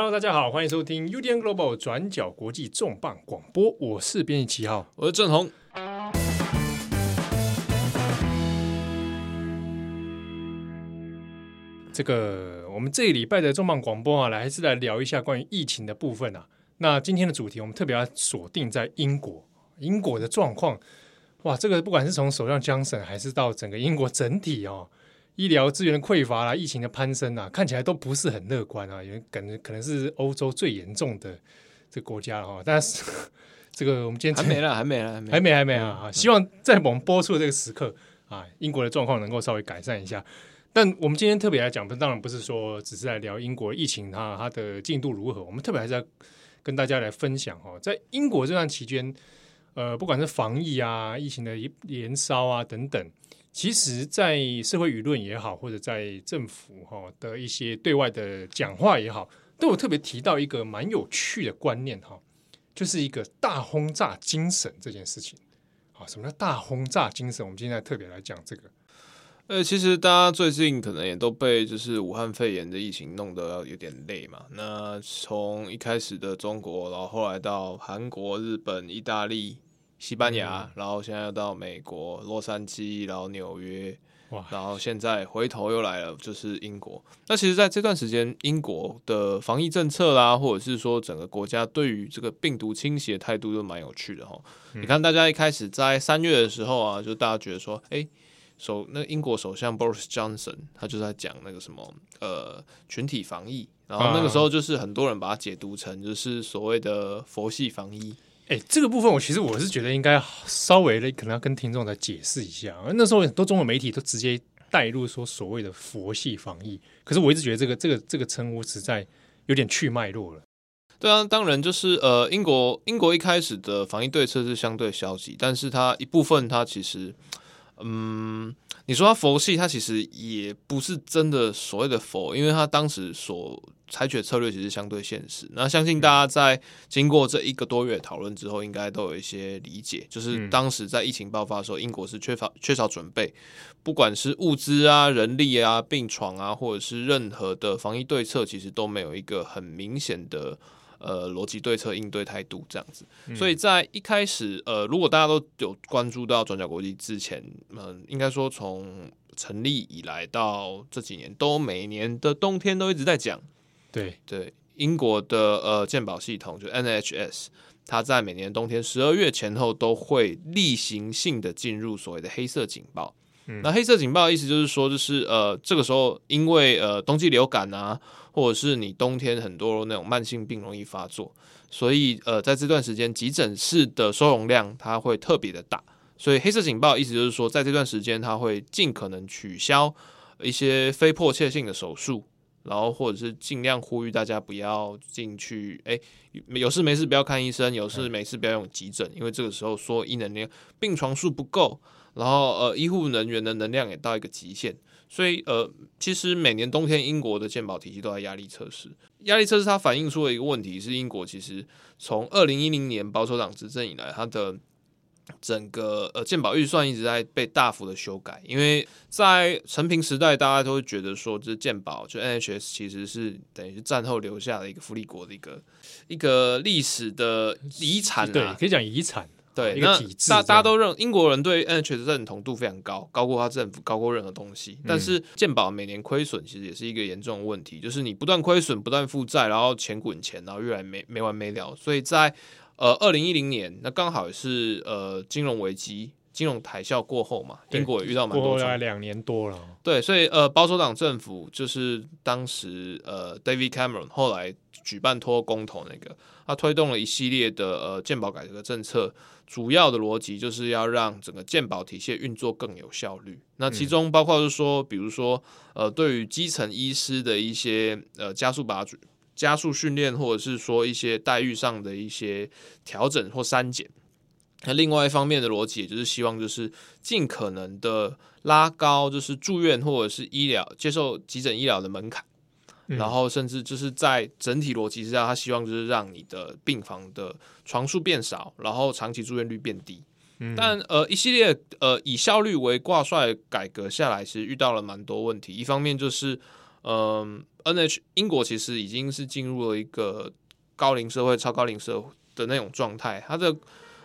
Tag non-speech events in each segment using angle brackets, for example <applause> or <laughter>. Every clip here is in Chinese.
Hello，大家好，欢迎收听 UDN Global 转角国际重磅广播，我是编辑七号，我是郑红。这个我们这一礼拜的重磅广播啊，来还是来聊一下关于疫情的部分啊。那今天的主题，我们特别要锁定在英国，英国的状况，哇，这个不管是从首相江省，还是到整个英国整体哦，医疗资源的匮乏啦，疫情的攀升啊，看起来都不是很乐观啊，因为感觉可能是欧洲最严重的这个国家了哈。但是 <laughs> 这个我们今天还没了，<laughs> 还没了，还没，还没，还没啊！希望在我们播出的这个时刻啊，英国的状况能够稍微改善一下。但我们今天特别来讲，当然不是说只是来聊英国疫情它它的进度如何，我们特别还是要。跟大家来分享哈，在英国这段期间，呃，不管是防疫啊、疫情的延烧啊等等，其实，在社会舆论也好，或者在政府哈的一些对外的讲话也好，都有特别提到一个蛮有趣的观念哈，就是一个大轰炸精神这件事情。啊，什么叫大轰炸精神？我们今天特别来讲这个。呃，其实大家最近可能也都被就是武汉肺炎的疫情弄得有点累嘛。那从一开始的中国，然后后来到韩国、日本、意大利、西班牙，嗯、然后现在又到美国洛杉矶，然后纽约，哇，然后现在回头又来了，就是英国。那其实，在这段时间，英国的防疫政策啦，或者是说整个国家对于这个病毒清洗的态度都蛮有趣的哈。嗯、你看，大家一开始在三月的时候啊，就大家觉得说，哎。首那英国首相 Boris Johnson 他就在讲那个什么呃群体防疫，然后那个时候就是很多人把它解读成就是所谓的佛系防疫。哎、欸，这个部分我其实我是觉得应该稍微的可能要跟听众再解释一下。那时候很多中文媒体都直接带入说所谓的佛系防疫，可是我一直觉得这个这个这个称呼实在有点去脉络了。对啊，当然就是呃英国英国一开始的防疫对策是相对消极，但是它一部分它其实。嗯，你说他佛系，他其实也不是真的所谓的佛，因为他当时所采取的策略其实相对现实。那相信大家在经过这一个多月讨论之后，应该都有一些理解，就是当时在疫情爆发的时候，英国是缺乏缺少准备，不管是物资啊、人力啊、病床啊，或者是任何的防疫对策，其实都没有一个很明显的。呃，逻辑对策应对态度这样子，嗯、所以在一开始，呃，如果大家都有关注到转角国际之前，嗯、呃，应该说从成立以来到这几年，都每年的冬天都一直在讲，对对，英国的呃健保系统就 NHS，它在每年冬天十二月前后都会例行性的进入所谓的黑色警报。嗯、那黑色警报的意思就是说，就是呃，这个时候因为呃冬季流感啊。或者是你冬天很多那种慢性病容易发作，所以呃，在这段时间急诊室的收容量它会特别的大，所以黑色警报意思就是说，在这段时间它会尽可能取消一些非迫切性的手术，然后或者是尽量呼吁大家不要进去，哎，有事没事不要看医生，有事没事不要用急诊，因为这个时候说医能量病床数不够，然后呃医护人员的能量也到一个极限。所以，呃，其实每年冬天，英国的健保体系都在压力测试。压力测试它反映出了一个问题，是英国其实从二零一零年保守党执政以来，它的整个呃健保预算一直在被大幅的修改。因为在陈平时代，大家都会觉得说，这健保就 NHS 其实是等于是战后留下的一个福利国的一个一个历史的遗产啊，对，可以讲遗产。对，那大大家都认英国人对 NHS 认同度非常高，高过他政府，高过任何东西。但是健保每年亏损，其实也是一个严重的问题，就是你不断亏损，不断负债，然后钱滚钱，然后越来没没完没了。所以在呃二零一零年，那刚好也是呃金融危机、金融海啸过后嘛，英国也遇到蛮多。过来两年多了。对，所以呃保守党政府就是当时呃 David Cameron 后来举办脱欧公投那个，他推动了一系列的呃健保改革政策。主要的逻辑就是要让整个健保体系运作更有效率。那其中包括是说，比如说，呃，对于基层医师的一些呃加速把加速训练，或者是说一些待遇上的一些调整或删减。那另外一方面的逻辑，也就是希望就是尽可能的拉高，就是住院或者是医疗接受急诊医疗的门槛。然后甚至就是在整体逻辑之下，他希望就是让你的病房的床数变少，然后长期住院率变低。嗯、但呃一系列呃以效率为挂帅改革下来，其实遇到了蛮多问题。一方面就是嗯，NH 英国其实已经是进入了一个高龄社会、超高龄社会的那种状态，它的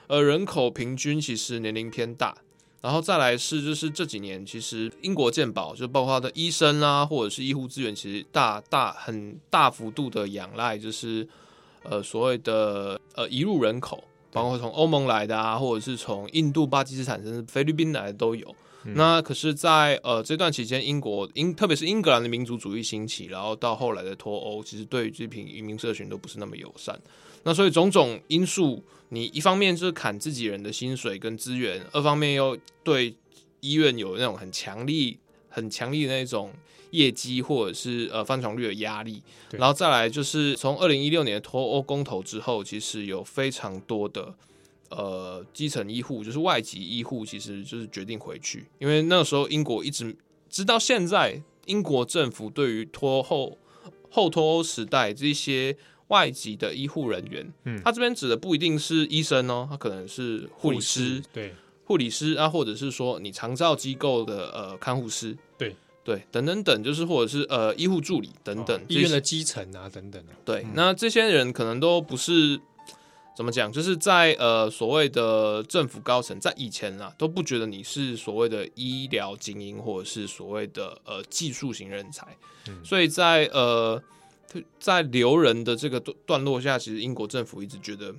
呃人口平均其实年龄偏大。然后再来是，就是这几年其实英国健保就包括它的医生啊，或者是医护资源，其实大大很大幅度的仰赖，就是呃所谓的呃移入人口，包括从欧盟来的啊，或者是从印度、巴基斯坦甚至菲律宾来的都有。嗯、那可是在，在呃这段期间，英国英特别是英格兰的民族主义兴起，然后到后来的脱欧，其实对于这批移民社群都不是那么友善。那所以种种因素。你一方面就是砍自己人的薪水跟资源，二方面又对医院有那种很强力、很强力的那种业绩或者是呃翻床率的压力，然后再来就是从二零一六年脱欧公投之后，其实有非常多的呃基层医护，就是外籍医护，其实就是决定回去，因为那时候英国一直直到现在，英国政府对于脱后后脱欧时代这些。外籍的医护人员，嗯，他这边指的不一定是医生哦，他可能是护理师，对，护理师啊，或者是说你长照机构的呃看护师，对。对，等等等，就是或者是呃医护助理等等，哦、医院的基层啊等等，对，嗯、那这些人可能都不是怎么讲，就是在呃所谓的政府高层，在以前啊都不觉得你是所谓的医疗精英，或者是所谓的呃技术型人才，嗯、所以在呃。在留人的这个段段落下，其实英国政府一直觉得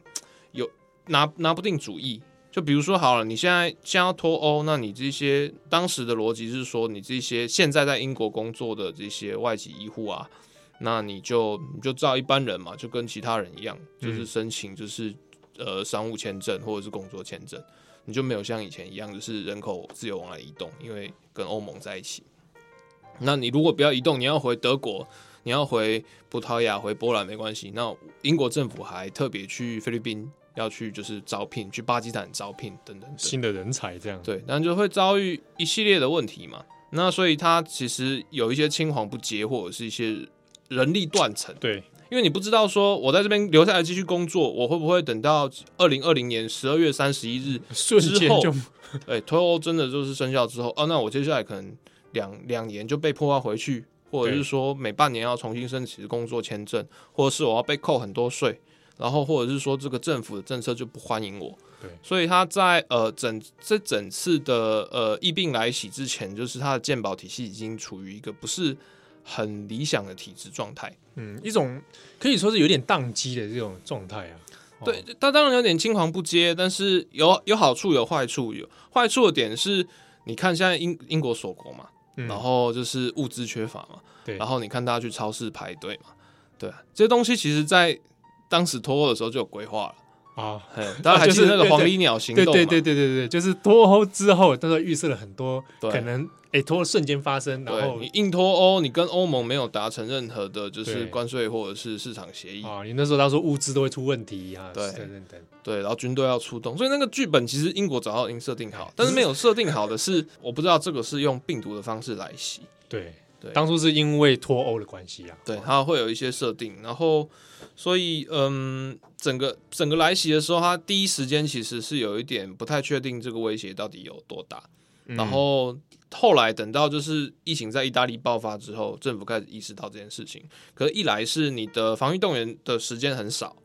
有拿拿不定主意。就比如说，好了，你现在现在要脱欧，那你这些当时的逻辑是说，你这些现在在英国工作的这些外籍医护啊，那你就你就照一般人嘛，就跟其他人一样，就是申请就是呃商务签证或者是工作签证，你就没有像以前一样，就是人口自由往来移动，因为跟欧盟在一起。那你如果不要移动，你要回德国。你要回葡萄牙、回波兰没关系。那英国政府还特别去菲律宾要去，就是招聘，去巴基斯坦招聘等等，等新的人才，这样对，那就会遭遇一系列的问题嘛。那所以他其实有一些青黄不接，或者是一些人力断层。对，因为你不知道说我在这边留下来继续工作，我会不会等到二零二零年十二月三十一日 <laughs> 之后，就对脱欧真的就是生效之后，哦，那我接下来可能两两年就被迫要回去。或者是说每半年要重新申请工作签证，或者是我要被扣很多税，然后或者是说这个政府的政策就不欢迎我。对，所以他在呃整这整次的呃疫病来袭之前，就是他的健保体系已经处于一个不是很理想的体制状态。嗯，一种可以说是有点宕机的这种状态啊。对，他当然有点青黄不接，但是有有好处有坏处。有坏处的点是，你看现在英英国锁国嘛。然后就是物资缺乏嘛，对。然后你看大家去超市排队嘛，对，这些东西其实，在当时脱欧的时候就有规划了啊。大家 <laughs> 还记得那个黄鹂鸟行动吗？对对对对对对，就是脱欧之后，他说预设了很多可能。哎，脱欧瞬间发生，然后你硬脱欧，你跟欧盟没有达成任何的，就是关税或者是市场协议啊。你那时候他说物资都会出问题啊，对对对对，然后军队要出动，所以那个剧本其实英国早就已经设定好，但是没有设定好的是，我不知道这个是用病毒的方式来袭。对对，当初是因为脱欧的关系啊，对，它会有一些设定，然后所以嗯，整个整个来袭的时候，它第一时间其实是有一点不太确定这个威胁到底有多大，然后。后来等到就是疫情在意大利爆发之后，政府开始意识到这件事情。可是一来是你的防御动员的时间很少，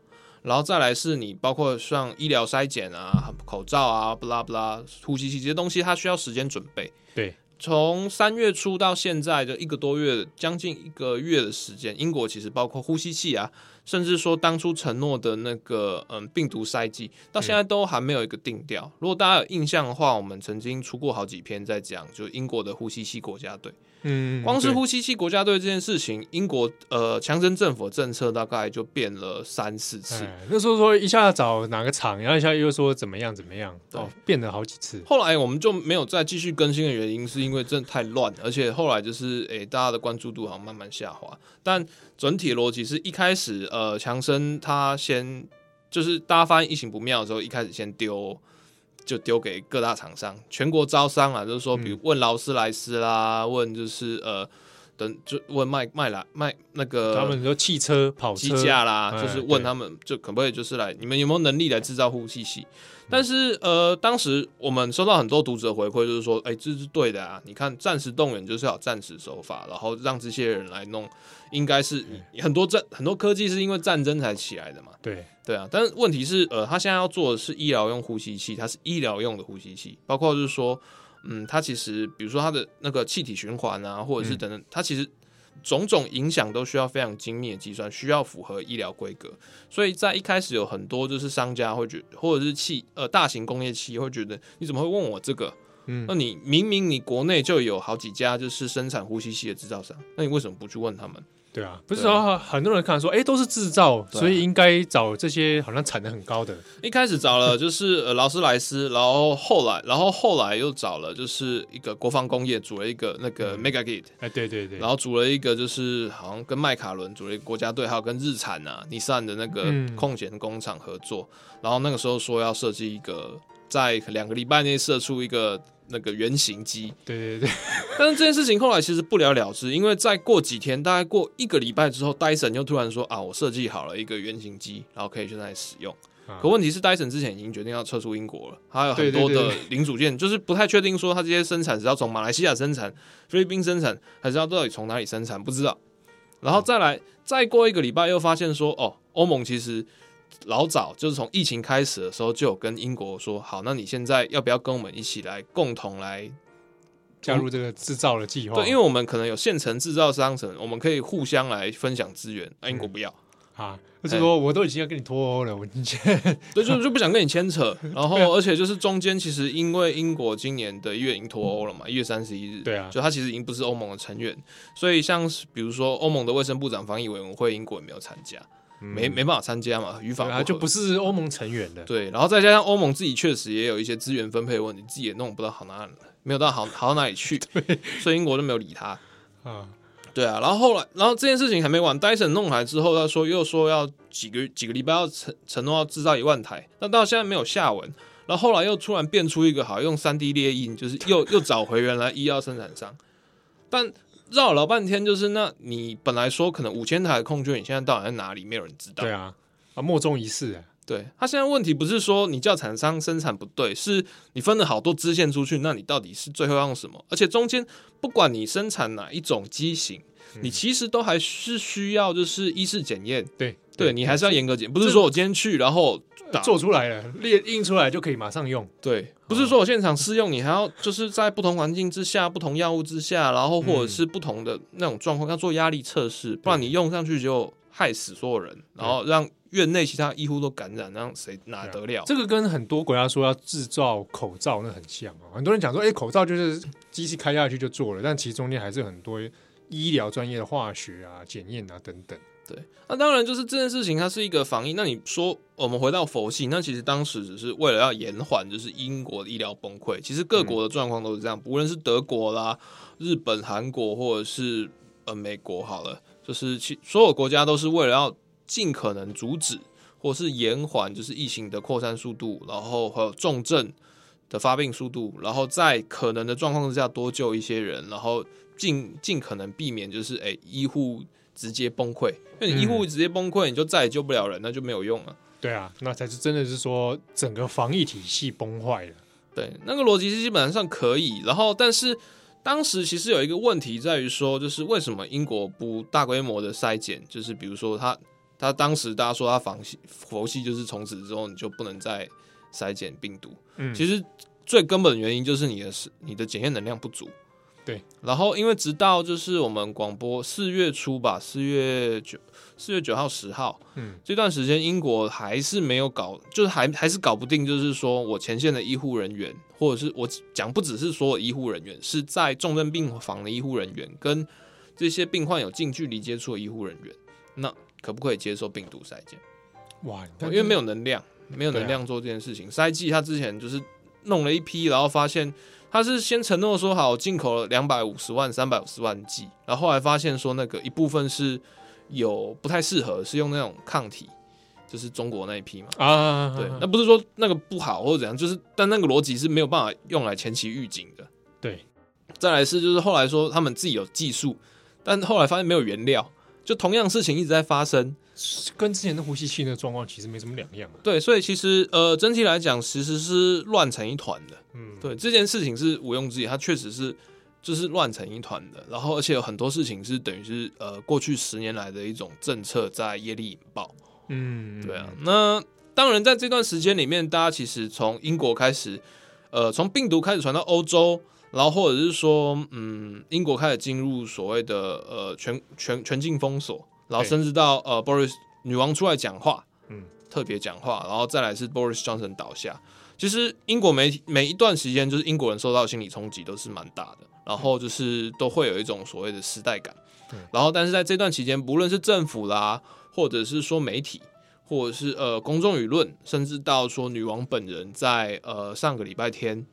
然后再来是你包括像医疗筛检啊、口罩啊、不拉不拉、呼吸器这些东西，它需要时间准备。对，从三月初到现在的一个多月，将近一个月的时间，英国其实包括呼吸器啊。甚至说当初承诺的那个嗯病毒筛剂，到现在都还没有一个定调。如果大家有印象的话，我们曾经出过好几篇在讲，就英国的呼吸器国家队。嗯，光是呼吸器国家队这件事情，英国呃强生政府的政策大概就变了三四次。那时候说一下找哪个厂，然后一下又说怎么样怎么样，哦，变了好几次。后来我们就没有再继续更新的原因，是因为真的太乱，而且后来就是诶、欸、大家的关注度好像慢慢下滑。但整体逻辑是一开始呃强生他先就是大家发现疫情不妙的时候，一开始先丢。就丢给各大厂商，全国招商啊，就是说，比如问劳斯莱斯啦，嗯、问就是呃等就问卖卖啦卖那个他们说汽车跑机架啦，哎、就是问他们就可不可以就是来你们有没有能力来制造呼吸器？但是呃，当时我们收到很多读者回馈，就是说，哎、欸，这是对的啊！你看暂时动员就是要暂时手法，然后让这些人来弄，应该是很多战很多科技是因为战争才起来的嘛。对对啊，但是问题是，呃，他现在要做的是医疗用呼吸器，它是医疗用的呼吸器，包括就是说，嗯，它其实比如说它的那个气体循环啊，或者是等等，它其实。种种影响都需要非常精密的计算，需要符合医疗规格，所以在一开始有很多就是商家会觉得，或者是企呃大型工业企业会觉得，你怎么会问我这个？嗯，那你明明你国内就有好几家就是生产呼吸器的制造商，那你为什么不去问他们？对啊，不是说很多人看说，哎、欸，都是制造，所以应该找这些好像产能很高的。一开始找了就是呃劳斯莱斯，然后后来，然后后来又找了就是一个国防工业组了一个那个 Megagate，哎、嗯欸，对对对，然后组了一个就是好像跟麦卡伦组了一个国家队，还有跟日产啊、尼桑的那个空闲工厂合作，嗯、然后那个时候说要设计一个在两个礼拜内射出一个。那个原型机，对对对，<laughs> 但是这件事情后来其实不了了之，因为再过几天，大概过一个礼拜之后，戴森又突然说啊，我设计好了一个原型机，然后可以现在使用。啊、可问题是，戴森之前已经决定要撤出英国了，还有很多的零组件，就是不太确定说他这些生产是要从马来西亚生产、菲律宾生产，还是要到底从哪里生产，不知道。然后再来，嗯、再过一个礼拜，又发现说，哦，欧盟其实。老早就是从疫情开始的时候就有跟英国说好，那你现在要不要跟我们一起来共同来加入这个制造的计划？对，因为我们可能有现成制造商城，我们可以互相来分享资源。英国不要啊，就是说我都已经要跟你脱欧了，我已经对，就 <laughs> 就不想跟你牵扯。<laughs> 然后，而且就是中间其实因为英国今年的一月已经脱欧了嘛，一月三十一日，对啊，就他其实已经不是欧盟的成员，所以像是比如说欧盟的卫生部长防疫委员会，英国也没有参加。没没办法参加嘛，语法他就不是欧盟成员的。对，然后再加上欧盟自己确实也有一些资源分配的问题，自己也弄不到好哪，没有到好好到哪里去，<laughs> 对，所以英国就没有理他。啊，对啊，然后后来，然后这件事情还没完，戴森弄来之后，他说又说要几个几个礼拜要承承诺要制造一万台，但到现在没有下文。然后后来又突然变出一个好用三 D 列印，就是又又找回原来医药生产商，但。绕了老半天，就是那你本来说可能五千台的空军，你现在到底在哪里？没有人知道。对啊，啊，莫衷一是啊。对，他现在问题不是说你叫厂商生产不对，是你分了好多支线出去，那你到底是最后要用什么？而且中间不管你生产哪一种机型，嗯、你其实都还是需要就是医师检验。对，对你还是要严格检，不是说我今天去然后。做出来了，列印出来就可以马上用。对，不是说我现场试用，你还要就是在不同环境之下、不同药物之下，然后或者是不同的那种状况，要做压力测试，不然你用上去就害死所有人，然后让院内其他医护都感染，让谁哪得了？这个跟很多国家说要制造口罩那很像啊。很多人讲说，哎，口罩就是机器开下去就做了，但其实中间还是很多医疗专业的化学啊、检验啊等等。对，那当然就是这件事情，它是一个防疫。那你说我们回到佛系，那其实当时只是为了要延缓，就是英国的医疗崩溃。其实各国的状况都是这样，无论是德国啦、日本、韩国，或者是呃美国，好了，就是其所有国家都是为了要尽可能阻止或是延缓，就是疫情的扩散速度，然后还有重症的发病速度，然后在可能的状况之下多救一些人，然后尽尽可能避免就是哎医护。直接崩溃，因为你医护直接崩溃，你就再也救不了人，那就没有用了。对啊，那才是真的是说整个防疫体系崩坏了。对，那个逻辑是基本上可以。然后，但是当时其实有一个问题在于说，就是为什么英国不大规模的筛检？就是比如说他他当时大家说他防系佛系，就是从此之后你就不能再筛检病毒。嗯，其实最根本的原因就是你的是你的检验能量不足。对，然后因为直到就是我们广播四月初吧，四月九四月九号十号，嗯，这段时间英国还是没有搞，就是还还是搞不定，就是说我前线的医护人员，或者是我讲不只是所有医护人员，是在重症病房的医护人员跟这些病患有近距离接触的医护人员，那可不可以接受病毒筛检？哇，因为没有能量，没有能量做这件事情。筛剂他之前就是弄了一批，然后发现。他是先承诺说好进口了两百五十万、三百五十万剂，然后后来发现说那个一部分是有不太适合，是用那种抗体，就是中国那一批嘛。啊，对，那不是说那个不好或者怎样，就是但那个逻辑是没有办法用来前期预警的。对，再来是就是后来说他们自己有技术，但后来发现没有原料，就同样事情一直在发生，跟之前的呼吸器的状况其实没什么两样。对，所以其实呃，整体来讲其实是乱成一团的。嗯，对，这件事情是毋庸置疑，它确实是就是乱成一团的。然后而且有很多事情是等于是呃过去十年来的一种政策在业力引爆。嗯，对啊。那当然在这段时间里面，大家其实从英国开始，呃，从病毒开始传到欧洲。然后或者是说，嗯，英国开始进入所谓的呃全全全境封锁，然后甚至到呃 Boris 女王出来讲话，嗯，特别讲话，然后再来是 Boris Johnson 倒下。其实英国每每一段时间，就是英国人受到心理冲击都是蛮大的，然后就是都会有一种所谓的时代感。嗯，然后但是在这段期间，不论是政府啦，或者是说媒体，或者是呃公众舆论，甚至到说女王本人在呃上个礼拜天。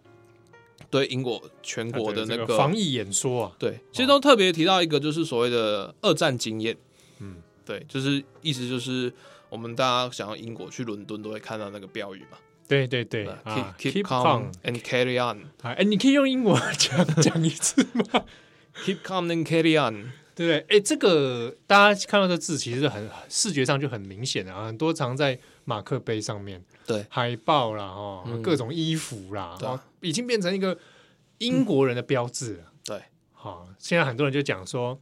对英国全国的那个防疫演说啊，对，其实都特别提到一个，就是所谓的二战经验。嗯，对，就是意思就是我们大家想要英国去伦敦都会看到那个标语嘛。对对对，keep calm and carry on。哎，你可以用英文 <laughs> 讲讲一次吗？keep calm and carry on。对对，哎，这个大家看到这字，其实很视觉上就很明显啊，很多藏在马克杯上面。对，海报啦，哦，各种衣服啦，哦，已经变成一个英国人的标志了。对，好，现在很多人就讲说，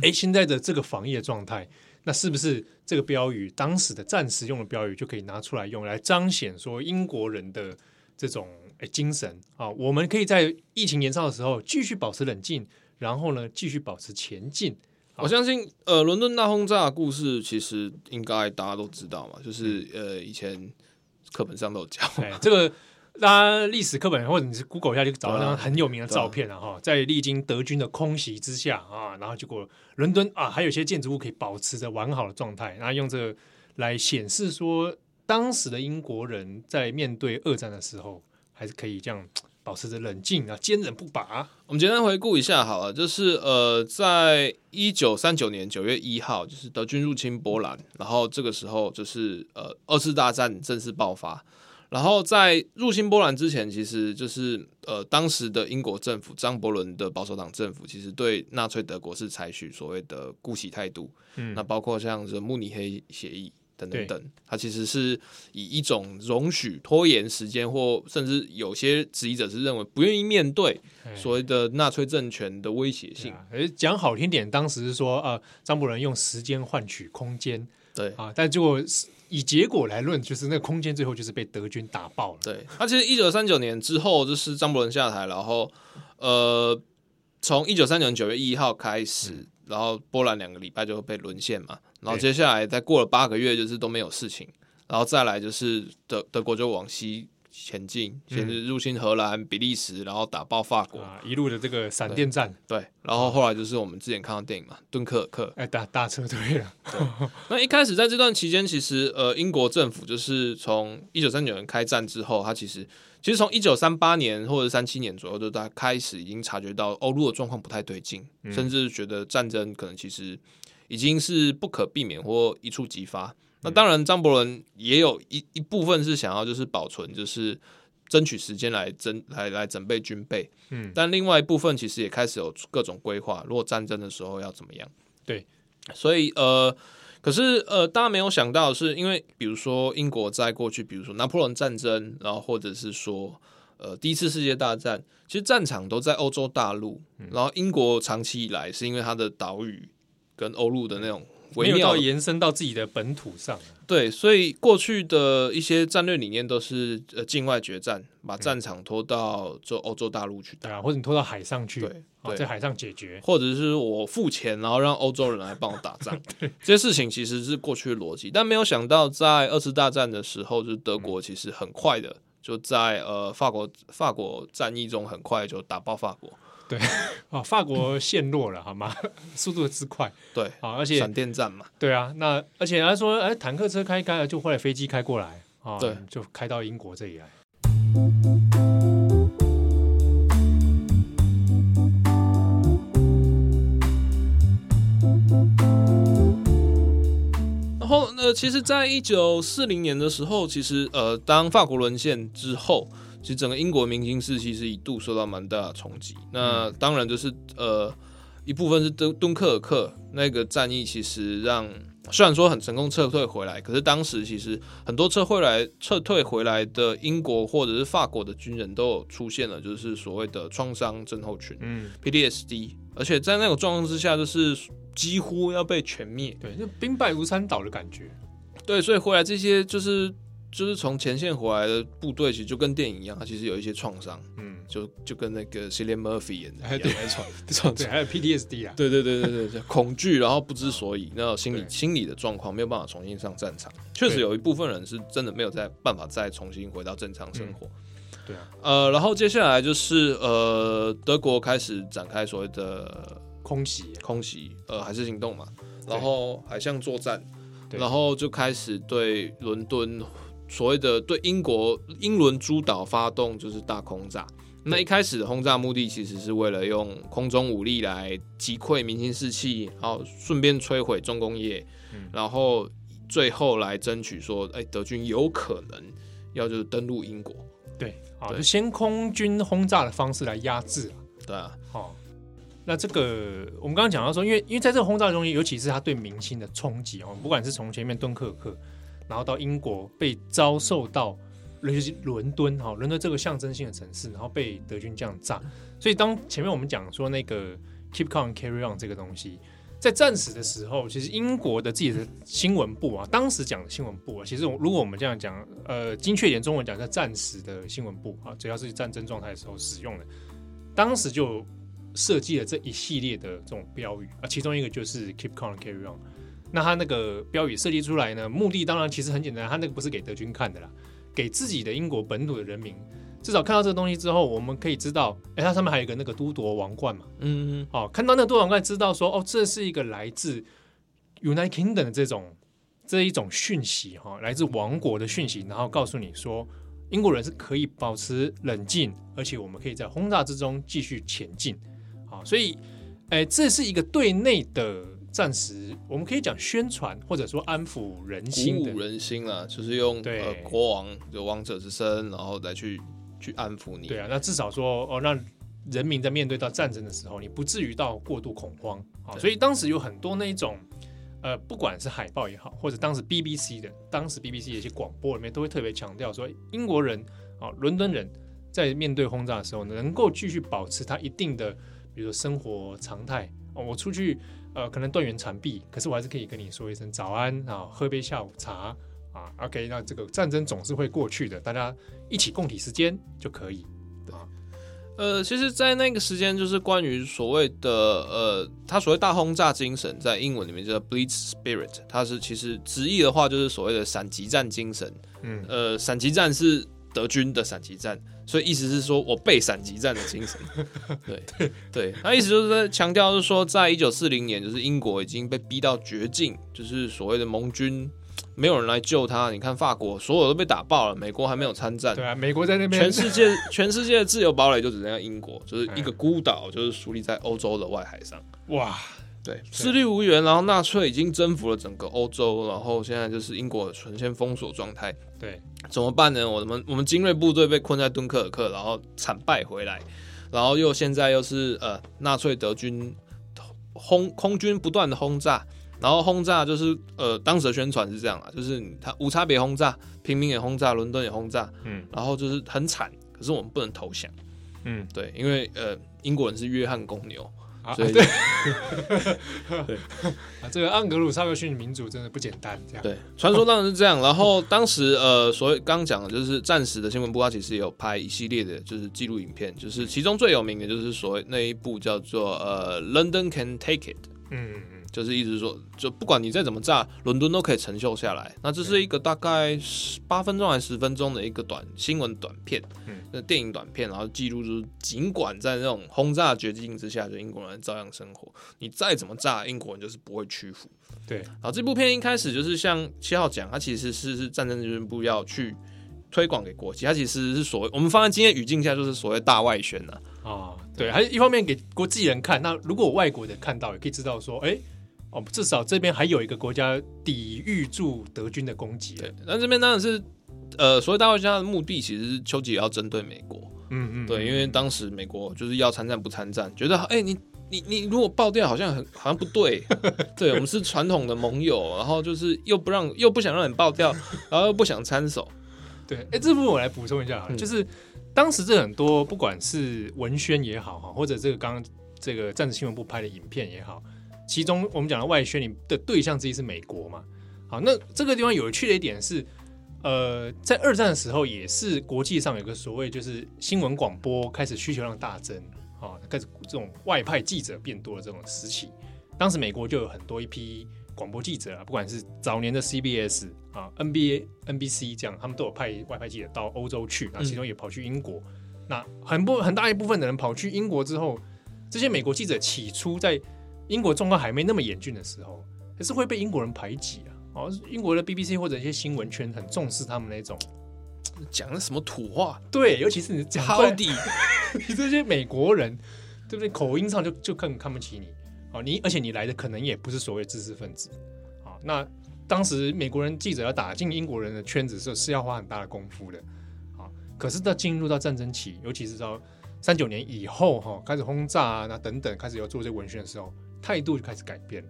哎，现在的这个防疫的状态，那是不是这个标语当时的暂时用的标语就可以拿出来用来彰显说英国人的这种哎精神啊？我们可以在疫情延烧的时候继续保持冷静，然后呢继续保持前进。我相信，呃，伦敦大轰炸的故事其实应该大家都知道嘛，就是呃以前。课本上都有教，这个大家历史课本或者你是 Google 一下就找到那张很有名的照片了哈，在历经德军的空袭之下啊，然后结果伦敦啊还有一些建筑物可以保持着完好的状态，然后用这个来显示说当时的英国人在面对二战的时候还是可以这样。保持着冷静啊，坚韧不拔。我们简单回顾一下好了，就是呃，在一九三九年九月一号，就是德军入侵波兰，然后这个时候就是呃，二次大战正式爆发。然后在入侵波兰之前，其实就是呃，当时的英国政府张伯伦的保守党政府，其实对纳粹德国是采取所谓的姑息态度。嗯，那包括像是慕尼黑协议。等等等，它其实是以一种容许拖延时间，或甚至有些质疑者是认为不愿意面对所谓的纳粹政权的威胁性。而讲好听点，当时是说，呃，张伯伦用时间换取空间，对啊，但结果以结果来论，就是那个空间最后就是被德军打爆了。对，他其实一九三九年之后，就是张伯伦下台，然后呃，从一九三九年九月一号开始，嗯、然后波兰两个礼拜就会被沦陷嘛。然后接下来再过了八个月，就是都没有事情，然后再来就是德德国就往西前进，先是入侵荷兰、比利时，然后打爆法国，啊，一路的这个闪电战。对，对，然后后来就是我们之前看到电影嘛，敦刻尔克，哎，大大撤退了。<laughs> 那一开始在这段期间，其实呃，英国政府就是从一九三九年开战之后，它其实其实从一九三八年或者三七年左右，就大家开始已经察觉到欧陆的状况不太对劲，嗯，甚至觉得战争可能其实。已经是不可避免或一触即发。那当然，张伯伦也有一一部分是想要就是保存，就是争取时间来争来来准备军备。嗯，但另外一部分其实也开始有各种规划，如果战争的时候要怎么样？对，所以呃，可是呃，大家没有想到的是，因为比如说英国在过去，比如说拿破仑战争，然后或者是说呃第一次世界大战，其实战场都在欧洲大陆，然后英国长期以来是因为它的岛屿。跟欧陆的那种微妙没有到延伸到自己的本土上，对，所以过去的一些战略理念都是呃境外决战，把战场拖到就欧洲大陆去打，或者你拖到海上去，对，对，在海上解决，或者是我付钱，然后让欧洲人来帮我打仗，对，<laughs> 这些事情其实是过去的逻辑，但没有想到在二次大战的时候，就是德国其实很快的就在呃法国法国战役中很快就打爆法国。对，啊，<laughs> 法国陷落了，好吗？<laughs> 速度之快，对，啊，而且闪电战嘛，对啊，那而且他说，哎，坦克车开开了，就后来飞机开过来，啊，对，就开到英国这里来。然后，呃，其实，在一九四零年的时候，其实，呃，当法国沦陷之后。其实整个英国明星士气是一度受到蛮大的冲击。那当然就是呃，一部分是敦敦刻尔克那个战役，其实让虽然说很成功撤退回来，可是当时其实很多撤回来撤退回来的英国或者是法国的军人都有出现了，就是所谓的创伤症候群，嗯，PTSD，而且在那种状况之下，就是几乎要被全灭，对，就兵败如山倒的感觉，对，所以回来这些就是。就是从前线回来的部队，其实就跟电影一样，它其实有一些创伤，嗯，就就跟那个 Cillian Murphy 演的一样，没错，<laughs> 对，还有 PTSD 啊，对对对对对，<laughs> 恐惧，然后不知所以，那种心理心理的状况没有办法重新上战场，确实有一部分人是真的没有再办法再重新回到正常生活，对啊，呃，然后接下来就是呃，德国开始展开所谓的空袭，空袭，呃，海事行动嘛，然后海象作战，然后就开始对伦敦。所谓的对英国英伦诸岛发动就是大轰炸，那一开始的轰炸目的其实是为了用空中武力来击溃民心士气，然后顺便摧毁重工业，然后最后来争取说，哎，德军有可能要就是登陆英国，对，好，就先空军轰炸的方式来压制啊，对啊，好，那这个我们刚刚讲到说，因为因为在这个轰炸中，尤其是它对民心的冲击哦，不管是从前面敦刻尔克。然后到英国被遭受到，尤其是伦敦哈，伦敦这个象征性的城市，然后被德军这样炸，所以当前面我们讲说那个 keep calm carry on 这个东西，在战时的时候，其实英国的自己的新闻部啊，当时讲的新闻部啊，其实如果我们这样讲，呃，精确一点，中文讲叫战时的新闻部啊，主要是战争状态的时候使用的，当时就设计了这一系列的这种标语啊，其中一个就是 keep calm carry on。那他那个标语设计出来呢，目的当然其实很简单，他那个不是给德军看的啦，给自己的英国本土的人民，至少看到这个东西之后，我们可以知道，哎，它上面还有一个那个都铎王冠嘛，嗯嗯，哦，看到那个都铎王冠，知道说，哦，这是一个来自 United Kingdom 的这种这一种讯息哈，来自王国的讯息，然后告诉你说，英国人是可以保持冷静，而且我们可以在轰炸之中继续前进，好，所以，哎，这是一个对内的。暂时我们可以讲宣传，或者说安抚人心，鼓舞人心啦，就是用对呃国王有王者之身，然后再去去安抚你。对啊，那至少说哦，让人民在面对到战争的时候，你不至于到过度恐慌啊。所以当时有很多那一种呃，不管是海报也好，或者当时 BBC 的，当时 BBC 的一些广播里面都会特别强调说，英国人啊，伦敦人在面对轰炸的时候，能够继续保持他一定的，比如说生活常态哦，我出去。呃，可能断垣残壁，可是我还是可以跟你说一声早安啊，喝杯下午茶啊。OK，那这个战争总是会过去的，大家一起共体时间就可以。呃，其实，在那个时间，就是关于所谓的呃，他所谓大轰炸精神，在英文里面叫 Blitz Spirit，它是其实直译的话就是所谓的闪击战精神。嗯，呃，闪击战是德军的闪击战。所以意思是说，我背闪击战的精神，<laughs> 对对对，他意思就是在强调，是说，在一九四零年，就是英国已经被逼到绝境，就是所谓的盟军没有人来救他。你看法国，所有都被打爆了，美国还没有参战。对啊，美国在那边，全世界 <laughs> 全世界的自由堡垒就只剩下英国，就是一个孤岛，就是矗立在欧洲的外海上。哇！对，势力无援，然后纳粹已经征服了整个欧洲，然后现在就是英国呈现封锁状态。对，怎么办呢？我们我们精锐部队被困在敦刻尔克，然后惨败回来，然后又现在又是呃纳粹德军轰空军不断的轰炸，然后轰炸就是呃当时的宣传是这样啊，就是他无差别轰炸，平民也轰炸，伦敦也轰炸，嗯，然后就是很惨，可是我们不能投降，嗯，对，因为呃英国人是约翰公牛。啊，对，<laughs> 对，啊，这个盎格鲁撒克逊民族真的不简单，这样。对，传说当然是这样。然后当时，呃，所谓刚讲的就是暂时的新闻部，它其实也有拍一系列的，就是记录影片，就是其中最有名的就是所谓那一部叫做呃，London Can Take It，嗯。就是意思是说，就不管你再怎么炸，伦敦都可以承受下来。那这是一个大概八分钟还是十分钟的一个短新闻短片，嗯，那电影短片，然后记录就是，尽管在那种轰炸绝境之下，就英国人照样生活。你再怎么炸，英国人就是不会屈服。对，然后这部片一开始就是像七号讲，它其实是是战争新闻部要去推广给国际，它其实是所谓我们放在今天语境下就是所谓大外宣呐。啊，对，还一方面给国际人看，那如果外国人看到，也可以知道说，哎。哦，至少这边还有一个国家抵御住德军的攻击。对，那这边当然是，呃，所谓大外交的目的，其实是丘吉尔要针对美国。嗯嗯，对，因为当时美国就是要参战不参战，觉得哎、欸，你你你如果爆掉，好像很好像不对。<laughs> 对，我们是传统的盟友，然后就是又不让又不想让你爆掉，然后又不想参手。对，哎、欸，这部分我来补充一下，嗯、就是当时这很多不管是文宣也好哈，或者这个刚刚这个战时新闻部拍的影片也好，其中我们讲的外宣里的对象之一是美国嘛。好，那这个地方有趣的一点是。呃，在二战的时候，也是国际上有个所谓，就是新闻广播开始需求量大增，啊，开始这种外派记者变多的这种时期。当时美国就有很多一批广播记者啊，不管是早年的 CBS 啊、NBA、NBC 这样，他们都有派外派记者到欧洲去，那其中也跑去英国。嗯、那很不很大一部分的人跑去英国之后，这些美国记者起初在英国状况还没那么严峻的时候，还是会被英国人排挤啊。哦，英国的 BBC 或者一些新闻圈很重视他们那种讲的什么土话，对，尤其是你讲 Howdy，<laughs> 你这些美国人，对不对？口音上就就更看不起你。哦，你而且你来的可能也不是所谓知识分子。啊，那当时美国人记者要打进英国人的圈子的时候，是要花很大的功夫的。啊，可是到进入到战争期，尤其是到三九年以后，哈，开始轰炸啊，那等等，开始要做这些文宣的时候，态度就开始改变。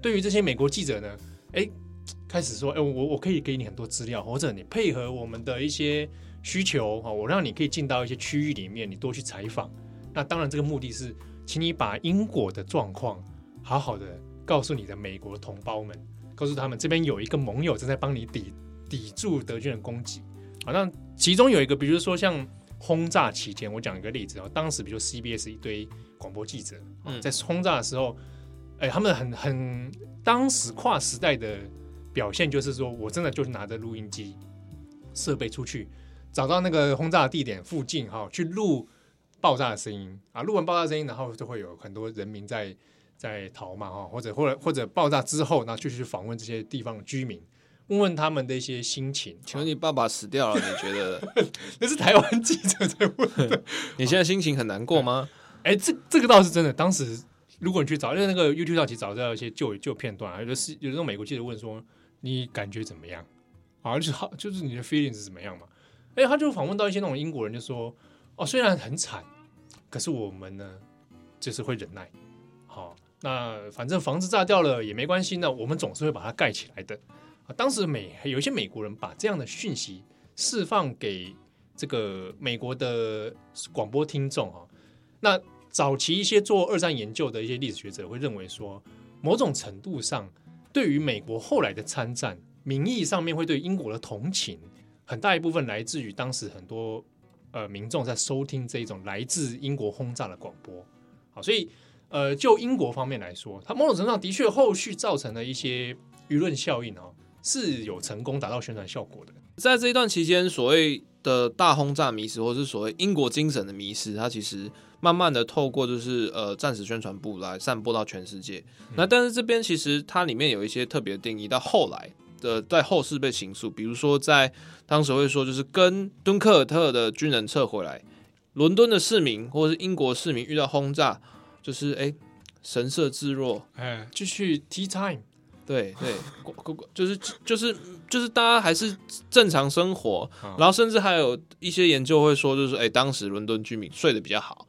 对于这些美国记者呢，哎。开始说，哎，我我可以给你很多资料，或者你配合我们的一些需求，哈，我让你可以进到一些区域里面，你多去采访。那当然，这个目的是，请你把英国的状况好好的告诉你的美国同胞们，告诉他们这边有一个盟友正在帮你抵抵住德军的攻击。好，那其中有一个，比如说像轰炸期间，我讲一个例子啊，当时比如 CBS 一堆广播记者，嗯在轰炸的时候，哎，他们很很当时跨时代的。表现就是说，我真的就是拿着录音机设备出去，找到那个轰炸的地点附近，哈，去录爆炸的声音啊，录完爆炸声音，然后就会有很多人民在在逃嘛，哈，或者或者或者爆炸之后，然后就去访问这些地方的居民，问问他们的一些心情。请问你爸爸死掉了，你觉得？<laughs> 那是台湾记者在问的。<laughs> 你现在心情很难过吗？哎、这这个倒是真的。当时如果你去找，因为那个 YouTube 上其实找到一些旧旧片段，有的是有那种美国记者问说。你感觉怎么样？啊，就是就是你的 feeling 是怎么样嘛？哎，他就访问到一些那种英国人，就说：“哦，虽然很惨，可是我们呢，就是会忍耐。好，那反正房子炸掉了也没关系呢，我们总是会把它盖起来的。”啊，当时美有一些美国人把这样的讯息释放给这个美国的广播听众哈。那早期一些做二战研究的一些历史学者会认为说，某种程度上。对于美国后来的参战，民意上面会对英国的同情，很大一部分来自于当时很多呃民众在收听这一种来自英国轰炸的广播。好，所以呃，就英国方面来说，它某种程度上的确后续造成了一些舆论效应哦，是有成功达到宣传效果的。在这一段期间，所谓的大轰炸迷失，或是所谓英国精神的迷失，它其实。慢慢的透过就是呃战时宣传部来散播到全世界，嗯、那但是这边其实它里面有一些特别的定义，到后来的在后世被刑诉，比如说在当时会说就是跟敦刻尔特的军人撤回来，伦敦的市民或者是英国市民遇到轰炸，就是哎神色自若，哎继续 tea time，对对，就是就是就是大家还是正常生活，然后甚至还有一些研究会说就是哎当时伦敦居民睡得比较好。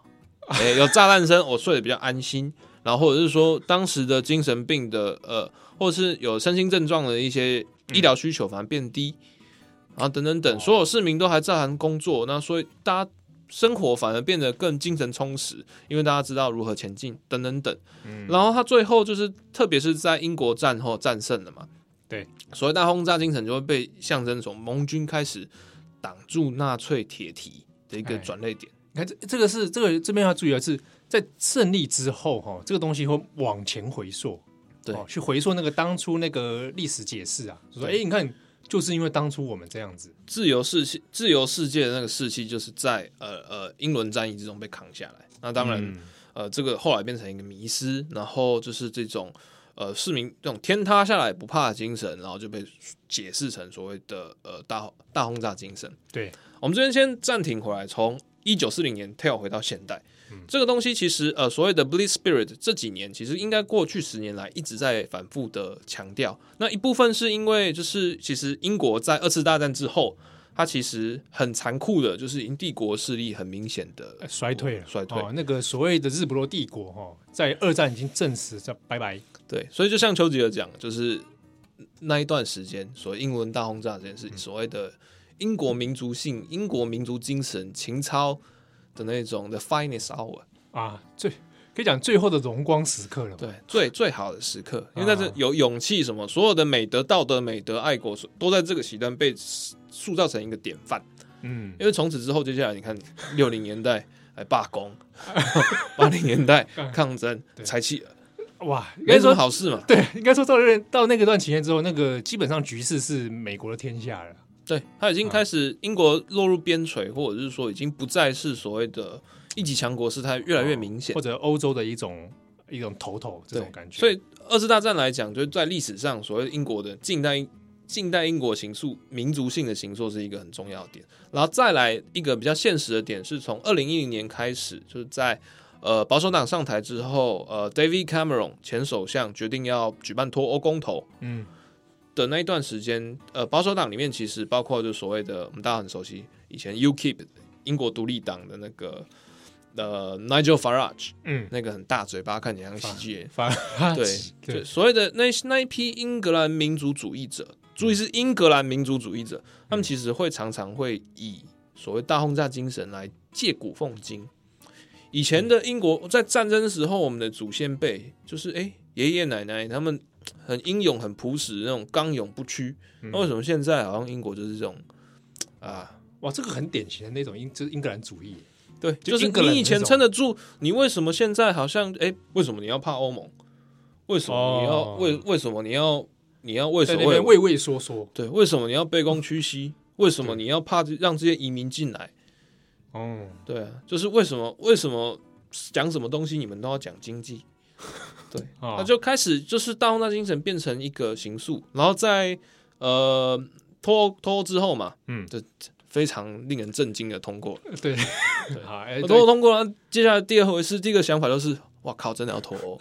哎、欸，有炸弹声，我睡得比较安心。然后或者是说，当时的精神病的呃，或者是有身心症状的一些医疗需求反而变低，然后等等等，所有市民都还照常工作，那所以大家生活反而变得更精神充实，因为大家知道如何前进，等等等。然后他最后就是，特别是在英国战后战胜了嘛，对，所谓大轰炸精神就会被象征从盟军开始挡住纳粹铁蹄的一个转捩点。你看这这个是这个这边要注意的是，在胜利之后哈，这个东西会往前回溯，对，去回溯那个当初那个历史解释啊，就说哎，你看，就是因为当初我们这样子，自由世界自由世界的那个士气，就是在呃呃英伦战役之中被扛下来。那当然，嗯、呃，这个后来变成一个迷失，然后就是这种呃市民这种天塌下来不怕的精神，然后就被解释成所谓的呃大大轰炸精神。对，我们这边先暂停回来，从。一九四零年跳回到现代，嗯、这个东西其实呃，所谓的 Blitz Spirit 这几年其实应该过去十年来一直在反复的强调。那一部分是因为就是其实英国在二次大战之后，它其实很残酷的，就是英帝国势力很明显的衰退了，衰退。哦，那个所谓的日不落帝国哈，在二战已经证实这拜拜。对，所以就像丘吉尔讲，就是那一段时间，所谓英文大轰炸这件事所谓的英国民族性、英国民族精神、情操的那种的 finest hour 啊，最可以讲最后的荣光时刻了。对，最最好的时刻，因为在这有勇气，什么所有的美德、道德、美德、爱国，都在这个时段被。塑造成一个典范，嗯，因为从此之后，接下来你看 <laughs> 六零年代来罢工，<laughs> 八零年代抗争，才气哇，应该说好事嘛，对，应该说到那到那个段期间之后，那个基本上局势是美国的天下了，对，他已经开始英国落入边陲，或者是说已经不再是所谓的一级强国，事态越来越明显，或者欧洲的一种一种头头这种感觉，所以二次大战来讲，就是在历史上所谓英国的近代。近代英国形塑民族性的形塑是一个很重要的点，然后再来一个比较现实的点，是从二零一零年开始，就是在呃保守党上台之后，呃，David Cameron 前首相决定要举办脱欧公投，嗯，的那一段时间，呃，保守党里面其实包括就所谓的我们大家很熟悉以前 UKIP 英国独立党的那个呃 Nigel Farage，嗯，那个很大嘴巴看起来像喜剧，<laughs> 对对，所谓的那那一批英格兰民族主义者。注意是英格兰民族主义者，他们其实会常常会以所谓大轰炸精神来借古奉今。以前的英国在战争时候，我们的祖先辈就是哎爷爷奶奶他们很英勇、很朴实那种刚勇不屈。那为什么现在好像英国就是这种啊？哇，这个很典型的那种英就是英格兰主义。对，就是你以前撑得住，你为什么现在好像哎？为什么你要怕欧盟？为什么你要为为什么你要？你要为什么畏畏缩缩？对，为什么你要卑躬屈膝？为什么你要怕让这些移民进来？哦，对啊，就是为什么？为什么讲什么东西你们都要讲经济？<laughs> 对，那就开始就是大轰炸精神变成一个刑诉，然后在呃脱脱欧之后嘛，嗯，就非常令人震惊的通过。<laughs> 对，好，<laughs> 通过通过了。接下来第二回事第一个想法就是。哇靠！真的要脱欧，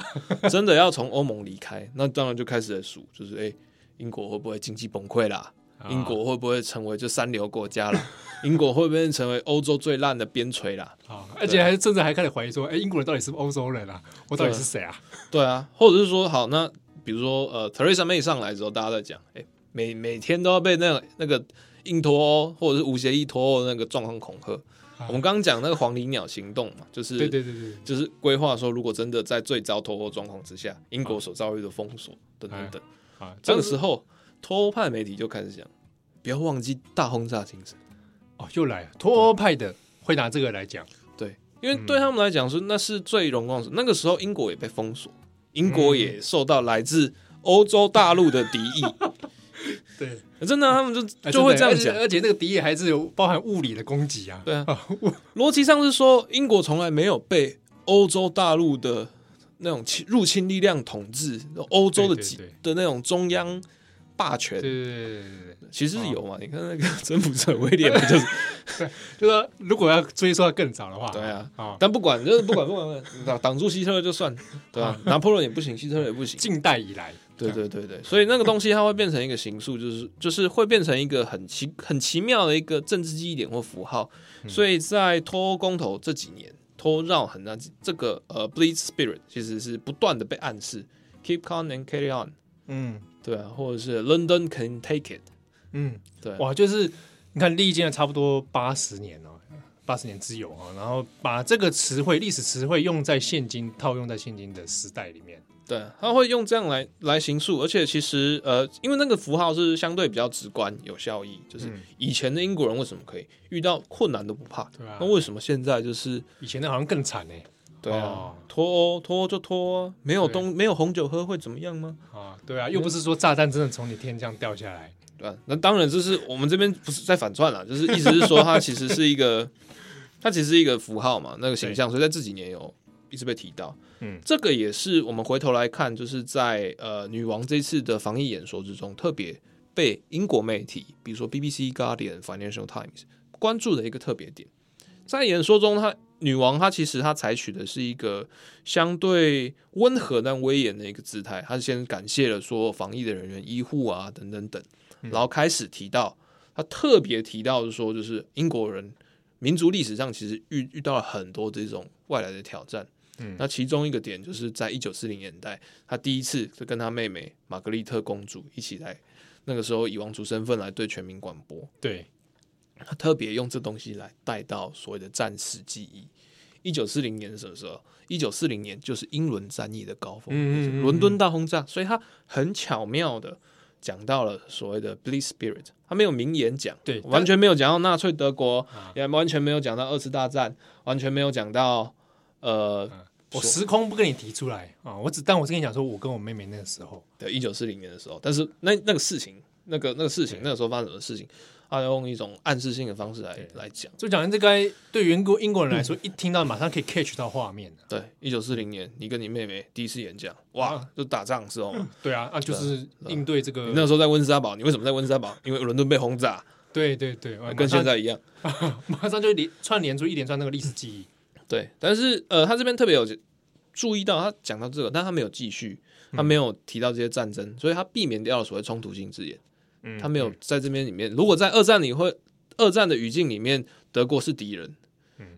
真的要从欧盟离开，那当然就开始在数，就是哎、欸，英国会不会经济崩溃啦？啊、英国会不会成为就三流国家了？<laughs> 英国会不会成为欧洲最烂的边陲啦？啊，而且还甚至还开始怀疑说，哎、欸，英国人到底是不是欧洲人啊？我到底是谁啊？对啊，或者是说，好，那比如说呃，Theresa May 上来之后，大家在讲，哎、欸，每每天都要被那个那个硬脱欧或者是无协议脱欧那个状况恐吓。我们刚刚讲那个黄鹂鸟行动嘛，就是对对对对，就是规划说，如果真的在最糟脱欧状况之下，英国所遭遇的封锁等等等，啊，这个时候脱欧派媒体就开始讲，不要忘记大轰炸精神。哦，又来了，脱欧派的会拿这个来讲，对，因为对他们来讲说那是最荣光的，那个时候英国也被封锁，英国也受到来自欧洲大陆的敌意。<laughs> 对，真的，他们就就会这样讲，而且那个敌意还是有包含物理的攻击啊。对啊，<laughs> 逻辑上是说，英国从来没有被欧洲大陆的那种入侵力量统治，欧洲的几的那种中央霸权。对对对，其实是有嘛？你看那个 <laughs> 征服者威廉，<laughs> 就是，就说如果要追溯到更早的话，对啊，但不管就是不管不管，挡挡住希特勒就算，对吧？拿破仑也不行，希特勒也不行，近代以来。对对对对，所以那个东西它会变成一个形塑，就是就是会变成一个很奇很奇妙的一个政治记忆点或符号。嗯、所以在脱欧公投这几年，脱绕很难，这个呃，bleed spirit 其实是不断的被暗示，keep calm and carry on，嗯，对啊，或者是 London can take it，嗯，对，哇，就是你看历经了差不多八十年哦，八十年之久啊，然后把这个词汇历史词汇用在现今套用在现今的时代里面。对，他会用这样来来形塑，而且其实呃，因为那个符号是相对比较直观、有效益，就是以前的英国人为什么可以遇到困难都不怕？那为什么现在就是以前的好像更惨呢？对啊，脱欧脱欧就脱，没有东没有红酒喝会怎么样吗？啊，对啊，又不是说炸弹真的从你天降掉下来，对啊，那当然就是我们这边不是在反串了，就是意思是说它其实是一个，<laughs> 它其实是一个符号嘛，那个形象，所以在这几年有一直被提到。嗯，这个也是我们回头来看，就是在呃女王这次的防疫演说之中，特别被英国媒体，比如说 BBC、Guardian、Financial Times 关注的一个特别点。在演说中，她女王她其实她采取的是一个相对温和但威严的一个姿态，她先感谢了所有防疫的人员、医护啊等等等，然后开始提到她特别提到的说，就是英国人民族历史上其实遇遇到了很多这种外来的挑战。嗯，那其中一个点就是在一九四零年代，她第一次是跟她妹妹玛格丽特公主一起来，那个时候以王族身份来对全民广播。对，他特别用这东西来带到所谓的战时记忆。一九四零年是什么时候？一九四零年就是英伦战役的高峰，伦、嗯、敦大轰炸，所以他很巧妙的讲到了所谓的 “Bleed Spirit，他没有明言讲，对，完全没有讲到纳粹德国，也完全没有讲到二次大战，完全没有讲到呃，我时空不跟你提出来啊，我只但我是跟你讲说，我跟我妹妹那个时候，对，一九四零年的时候，但是那那个事情，那个那个事情，那个时候发生什么事情？他用一种暗示性的方式来来讲，就讲这该对于英国英国人来说，一听到马上可以 catch 到画面。对，一九四零年，你跟你妹妹第一次演讲，哇，就打仗时候。对啊，啊，就是应对这个。你那时候在温莎堡，你为什么在温莎堡？因为伦敦被轰炸。<laughs> 对对对，跟现在一样，<laughs> 马上就连串联出一连串那个历史记忆。对，但是呃，他这边特别有注意到，他讲到这个，但他没有继续，他没有提到这些战争，所以他避免掉了所谓冲突性字眼。他没有在这边里面。如果在二战里会，二战的语境里面，德国是敌人。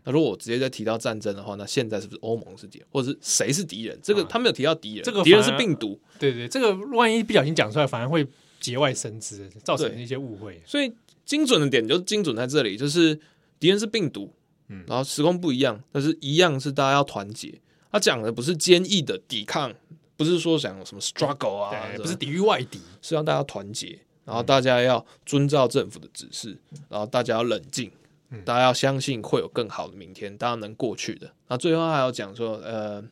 那如果我直接在提到战争的话，那现在是不是欧盟是敌人，或者是谁是敌人？这个他没有提到敌人，这个敌人是病毒。对对，这个万一不小心讲出来，反而会节外生枝，造成一些误会。所以精准的点就是精准在这里，就是敌人是病毒，嗯，然后时空不一样，但是一样是大家要团结。他讲的不是坚毅的抵抗，不是说想什么 struggle 啊，不是抵御外敌，是让大家团结。然后大家要遵照政府的指示，然后大家要冷静，大家要相信会有更好的明天，大家能过去的。那最后还要讲说，呃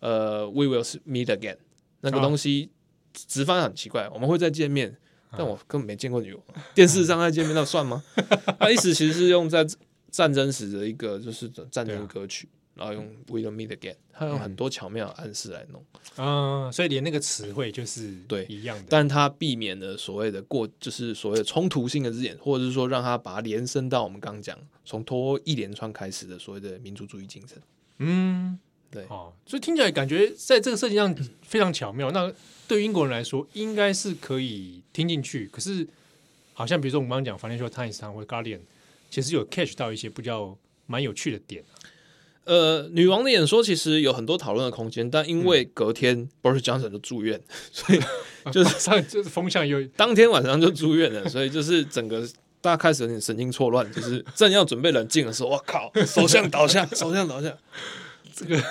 呃，We will meet again，那个东西直翻很奇怪，我们会再见面，但我根本没见过女王，电视上再见面那算吗？<laughs> 他意思其实是用在战争时的一个就是战争歌曲。然后用 We don't meet again，他用很多巧妙的暗示来弄，嗯，所以连那个词汇就是对一样的，但他避免了所谓的过，就是所谓的冲突性的字眼，或者是说让他把它延伸到我们刚刚讲从脱一连串开始的所谓的民族主义精神。嗯，对，哦，所以听起来感觉在这个设计上非常巧妙。那对于英国人来说，应该是可以听进去。可是，好像比如说我们刚刚讲《Financial Times》或者《Guardian》，其实有 catch 到一些比较蛮有趣的点。呃，女王的演说其实有很多讨论的空间，但因为隔天 Boris Johnson 就住院，<laughs> 所以就是 <laughs> 上就是风向又 <laughs> 当天晚上就住院了，所以就是整个大家开始有点神经错乱，就是正要准备冷静的时候，我靠，首相倒下，首相倒下，这个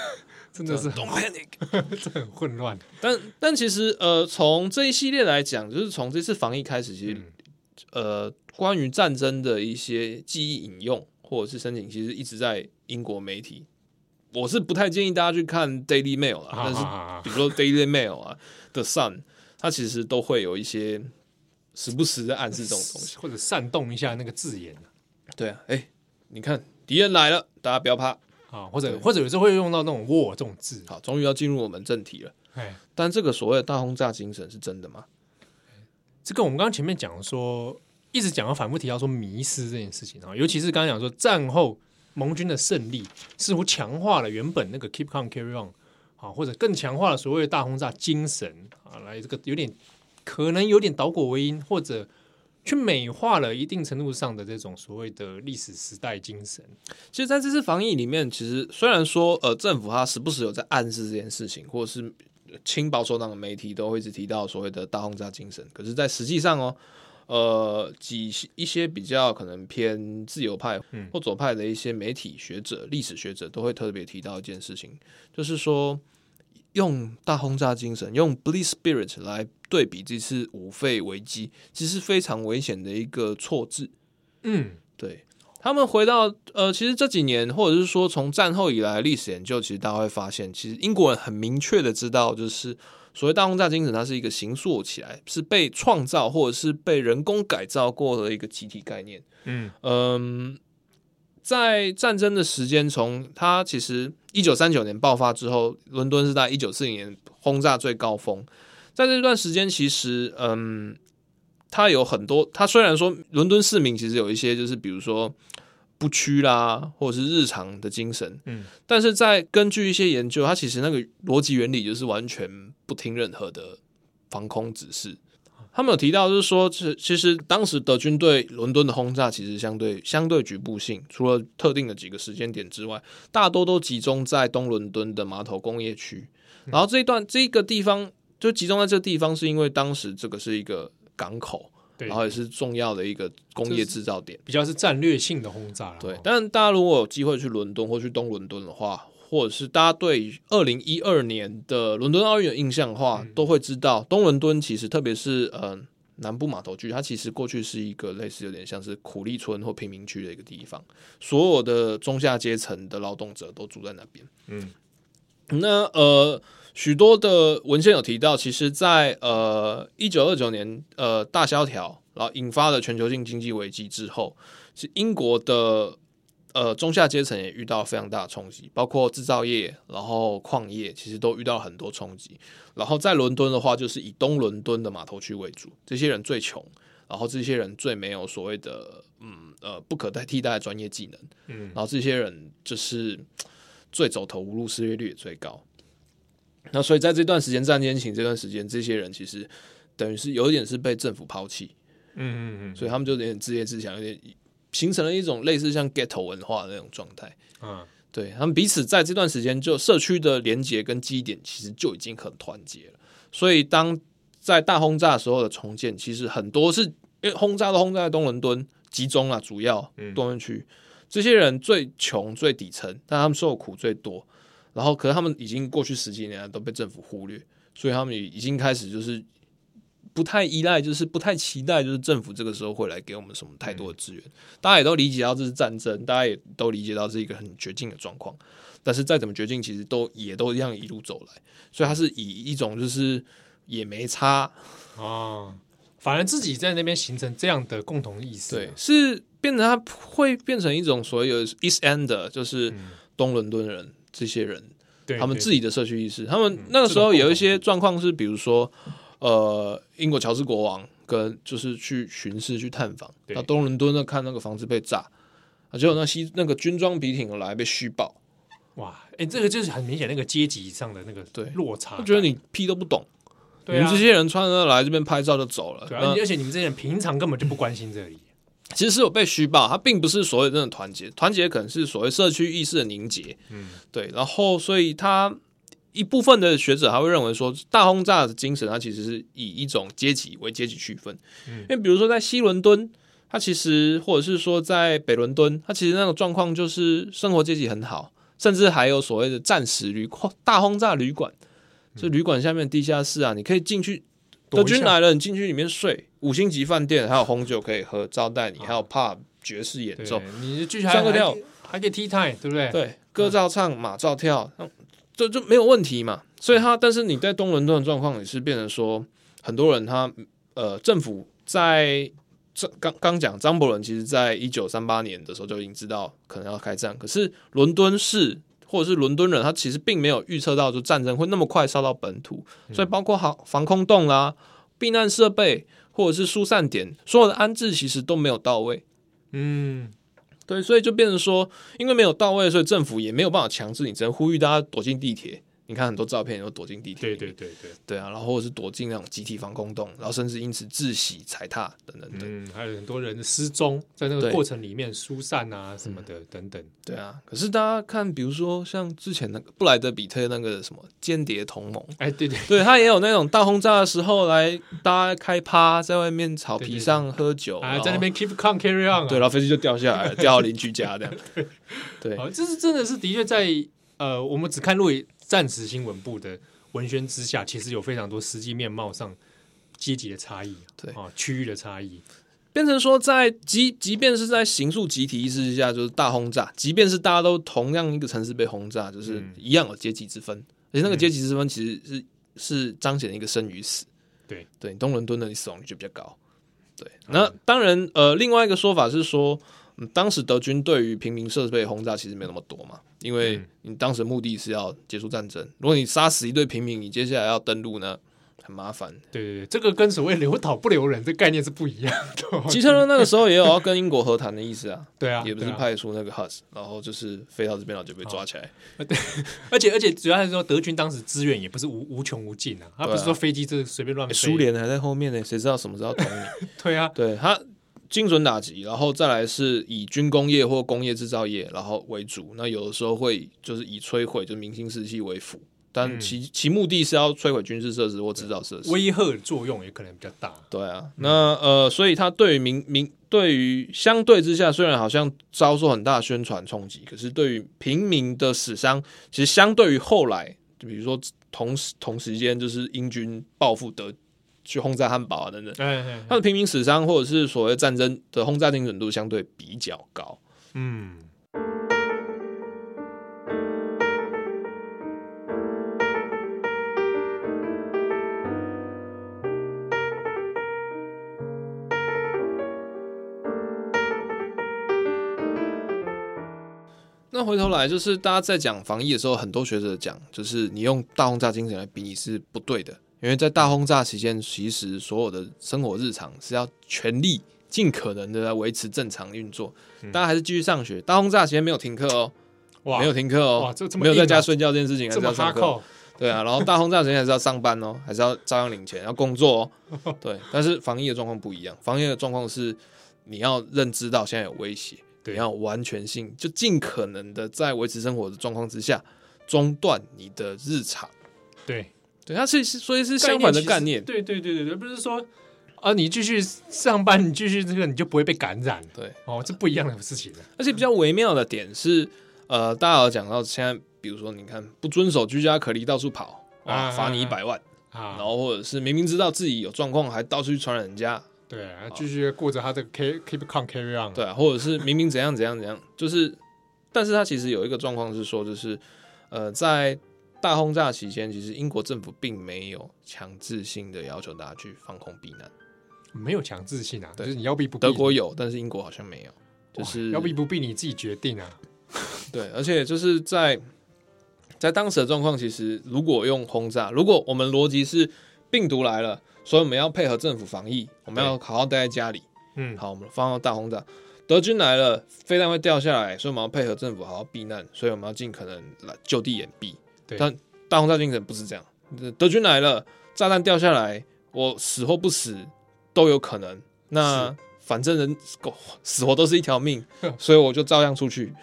真的是 Don't panic，这很混乱。但但其实呃，从这一系列来讲，就是从这次防疫开始，其实、嗯、呃，关于战争的一些记忆引用或者是申请，其实一直在。英国媒体，我是不太建议大家去看 Daily Mail 啦，但是比如说 Daily Mail 啊，The Sun，它其实都会有一些时不时的暗示这种东西，或者煽动一下那个字眼。对啊，哎、欸，你看敌人来了，大家不要怕啊，或者或者有时候会用到那种 war 这种字。好，终于要进入我们正题了。但这个所谓的大轰炸精神是真的吗？这个我们刚刚前面讲说，一直讲到反复提到说迷失这件事情啊，尤其是刚刚讲说战后。盟军的胜利似乎强化了原本那个 keep calm carry on 啊，或者更强化了所谓的大轰炸精神啊，来这个有点可能有点倒果为因，或者去美化了一定程度上的这种所谓的历史时代精神。其实在这次防疫里面，其实虽然说呃政府它时不时有在暗示这件事情，或者是亲保守党的媒体都会一直提到所谓的大轰炸精神，可是，在实际上哦。呃，几一些比较可能偏自由派或左派的一些媒体学者、历史学者都会特别提到一件事情，就是说用大轰炸精神、用 Bleed Spirit 来对比这次五费危机，其实是非常危险的一个错字。嗯，对，他们回到呃，其实这几年或者是说从战后以来历史研究，其实大家会发现，其实英国人很明确的知道，就是。所谓大轰炸精神，它是一个形塑起来，是被创造或者是被人工改造过的一个集体概念。嗯嗯，在战争的时间，从它其实一九三九年爆发之后，伦敦是在一九四零年轰炸最高峰。在这段时间，其实嗯，它有很多。它虽然说伦敦市民其实有一些，就是比如说。不屈啦，或者是日常的精神，嗯，但是在根据一些研究，它其实那个逻辑原理就是完全不听任何的防空指示，他们有提到，就是说，其其实当时德军对伦敦的轰炸其实相对相对局部性，除了特定的几个时间点之外，大多都集中在东伦敦的码头工业区。然后这一段这个地方就集中在这个地方，是因为当时这个是一个港口，然后也是重要的一个工业制造点，比较是战略性的轰炸。对，但大家如果有机会去伦敦或去东伦敦的话，或者是大家对二零一二年的伦敦奥运有印象的话，嗯、都会知道东伦敦其实特别是嗯、呃、南部码头区，它其实过去是一个类似有点像是苦力村或贫民区的一个地方，所有的中下阶层的劳动者都住在那边。嗯，那呃许多的文献有提到，其实在呃一九二九年呃大萧条，然后引发了全球性经济危机之后，是英国的。呃，中下阶层也遇到非常大的冲击，包括制造业，然后矿业，其实都遇到很多冲击。然后在伦敦的话，就是以东伦敦的码头区为主，这些人最穷，然后这些人最没有所谓的嗯呃不可代替代的专业技能，嗯，然后这些人就是最走投无路，失业率也最高。那所以在这段时间战间情这段时间，这些人其实等于是有一点是被政府抛弃，嗯嗯嗯，所以他们就有点自业自强，有点。形成了一种类似像 ghetto 文化的那种状态，嗯，对，他们彼此在这段时间就社区的连结跟基点其实就已经很团结了，所以当在大轰炸时候的重建，其实很多是因为轰炸都轰炸在东伦敦集中啊，主要东伦区。这些人最穷最底层，但他们受苦最多，然后可是他们已经过去十几年都被政府忽略，所以他们也已经开始就是。不太依赖，就是不太期待，就是政府这个时候会来给我们什么太多的资源。大家也都理解到这是战争，大家也都理解到这是一个很绝境的状况。但是再怎么绝境，其实都也都一样一路走来。所以他是以一种就是也没差啊，反而自己在那边形成这样的共同意识。对，是变成他会变成一种所谓的 East End，就是东伦敦人这些人，他们自己的社区意识。他们那个时候有一些状况是，比如说。呃，英国乔治国王跟就是去巡视去探访，到东伦敦那看那个房子被炸，啊，结果那西那个军装笔挺来被虚报，哇，哎、欸，这个就是很明显那个阶级上的那个对落差，我觉得你屁都不懂，对啊、你们这些人穿着来这边拍照就走了，对啊，而且你们这些人平常根本就不关心这里，其实是有被虚报，它并不是所谓的那种团结，团结可能是所谓社区意识的凝结，嗯，对，然后所以他。一部分的学者还会认为说，大轰炸的精神，它其实是以一种阶级为阶级区分。嗯，因为比如说在西伦敦，它其实或者是说在北伦敦，它其实那个状况就是生活阶级很好，甚至还有所谓的战时旅馆、大轰炸旅馆，就旅馆下面地下室啊，你可以进去，德军来了，你进去里面睡，五星级饭店还有红酒可以喝，招待你，还有 pub 爵士演奏，你继续唱个跳，还可以 tea time，对不对？对，歌照唱，马照跳。这就没有问题嘛，所以他，但是你在东伦敦的状况也是变成说，很多人他呃，政府在这刚刚讲张伯伦，其实在一九三八年的时候就已经知道可能要开战，可是伦敦市或者是伦敦人，他其实并没有预测到就战争会那么快烧到本土，所以包括航防空洞啦、啊、避难设备或者是疏散点，所有的安置其实都没有到位，嗯。对，所以就变成说，因为没有到位，所以政府也没有办法强制你，只能呼吁大家躲进地铁。你看很多照片，都躲进地铁，对对对对，对啊，然后或者是躲进那种集体防空洞，然后甚至因此窒息、踩踏等等等。嗯，还有很多人的失踪，在那个过程里面疏散啊什么的等等。对啊，可是大家看，比如说像之前那个布莱德比特那个什么间谍同盟，哎，对对，对他也有那种大轰炸的时候来大家开趴，在外面草皮上喝酒，啊，在那边 keep calm carry on，对，然后飞机就掉下来了，<laughs> 掉到邻居家这样。对，这是真的是的确在呃，我们只看录影。战时新闻部的文宣之下，其实有非常多实际面貌上阶级的差异，对。啊，区域的差异，变成说在即即便是在刑诉集体意识之下，就是大轰炸，即便是大家都同样一个城市被轰炸，就是一样有阶级之分，嗯、而且那个阶级之分其实是、嗯、是彰显一个生与死，对。对，东伦敦的死亡率就比较高，对，那当然呃，另外一个说法是说。当时德军对于平民设备轰炸其实没有那么多嘛，因为你当时目的是要结束战争。如果你杀死一对平民，你接下来要登陆呢，很麻烦。对对对，这个跟所谓留岛不留人这概念是不一样的。<laughs> 基特勒那个时候也有要跟英国和谈的意思啊，<laughs> 对啊，也不是派出那个 Hus，然后就是飞到这边，然后就被抓起来。<laughs> 对，而且而且主要还是说德军当时资源也不是无无穷无尽啊，他不是说飞机这随便乱飞。苏联还在后面呢，谁知道什么时候捅你？对啊，对他精准打击，然后再来是以军工业或工业制造业然后为主，那有的时候会就是以摧毁就明星士气为辅。但其其目的是要摧毁军事设施或制造设施，威吓作用也可能比较大。对啊，那呃，所以它对于民民对于相对之下，虽然好像遭受很大的宣传冲击，可是对于平民的死伤，其实相对于后来，就比如说同时同时间就是英军报复德去轰炸汉堡啊等等，他的平民死伤或者是所谓战争的轰炸精准度相对比较高。嗯。那回头来，就是大家在讲防疫的时候，很多学者讲，就是你用大轰炸精神来比你是不对的，因为在大轰炸期间，其实所有的生活日常是要全力尽可能的来维持正常运作，嗯、大家还是继续上学。大轰炸期间没有停课哦，哇，没有停课哦，哇，这这么、啊、没有在家睡觉这件事情还是要上课，对啊，然后大轰炸期间还是要上班哦，还是要照样领钱，要工作哦，<laughs> 对。但是防疫的状况不一样，防疫的状况是你要认知到现在有威胁。对，要完全性，就尽可能的在维持生活的状况之下，中断你的日常。对，对，它是所以是相反的概念。对，对，对，对，对，不是说啊，你继续上班，你继续这个，你就不会被感染。对，哦，这不一样的事情。而且比较微妙的点是，呃，大家有讲到现在，比如说你看不遵守居家隔离到处跑啊，罚你一百万啊，然后或者是明明知道自己有状况，还到处去传染人家。对啊，继续过着他的 keep keep calm carry on。对啊，或者是明明怎样怎样怎样，就是，但是他其实有一个状况是说，就是，呃，在大轰炸期间，其实英国政府并没有强制性的要求大家去防空避难，没有强制性啊，对，就是你要避不避？德国有，但是英国好像没有，就是要避不避你自己决定啊。<laughs> 对，而且就是在在当时的状况，其实如果用轰炸，如果我们逻辑是病毒来了。所以我们要配合政府防疫，我们要好好待在家里。嗯，好，我们放到大轰炸，德军来了，飞弹会掉下来，所以我们要配合政府好好避难。所以我们要尽可能来就地掩蔽。对，但大轰炸精神不是这样。德军来了，炸弹掉下来，我死或不死都有可能。那反正人狗 <laughs> 死活都是一条命，<laughs> 所以我就照样出去。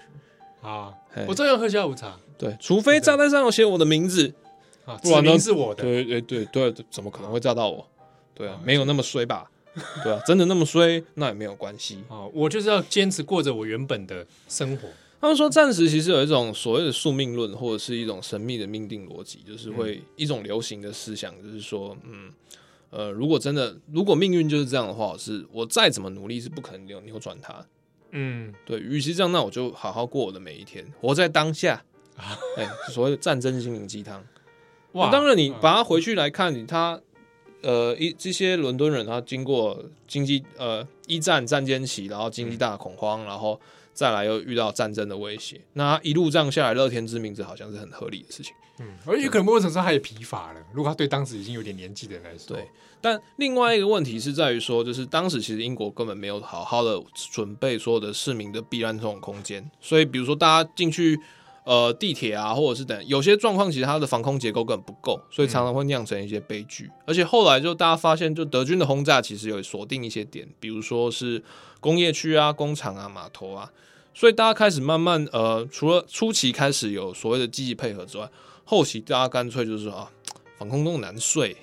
啊，我照样喝下午茶。对，除非炸弹上有写我的名字，啊，不然都是我的。对对对对，怎么可能会炸到我？对啊，没有那么衰吧？对啊，真的那么衰，那也没有关系啊。我就是要坚持过着我原本的生活。他们说，暂时其实有一种所谓的宿命论，或者是一种神秘的命定逻辑，就是会一种流行的思想，就是说，嗯，呃，如果真的，如果命运就是这样的话，是我再怎么努力是不可能扭扭转它。嗯，对，与其这样，那我就好好过我的每一天，活在当下。<laughs> 哎，所谓的战争心灵鸡汤。哇，当然你把它回去来看，你他。呃，一这些伦敦人，他经过经济呃一战战间期，然后经济大恐慌，嗯、然后再来又遇到战争的威胁，那一路这样下来，乐天知命，这好像是很合理的事情。嗯，而且可能某种程度上他也疲乏了。如果他对当时已经有点年纪的人来说，对。但另外一个问题是在于说，就是当时其实英国根本没有好好的准备所有的市民的避难这种空间，所以比如说大家进去。呃，地铁啊，或者是等有些状况，其实它的防空结构根本不够，所以常常会酿成一些悲剧。而且后来就大家发现，就德军的轰炸其实有锁定一些点，比如说是工业区啊、工厂啊、码头啊，所以大家开始慢慢呃，除了初期开始有所谓的积极配合之外，后期大家干脆就是啊，防空洞难睡。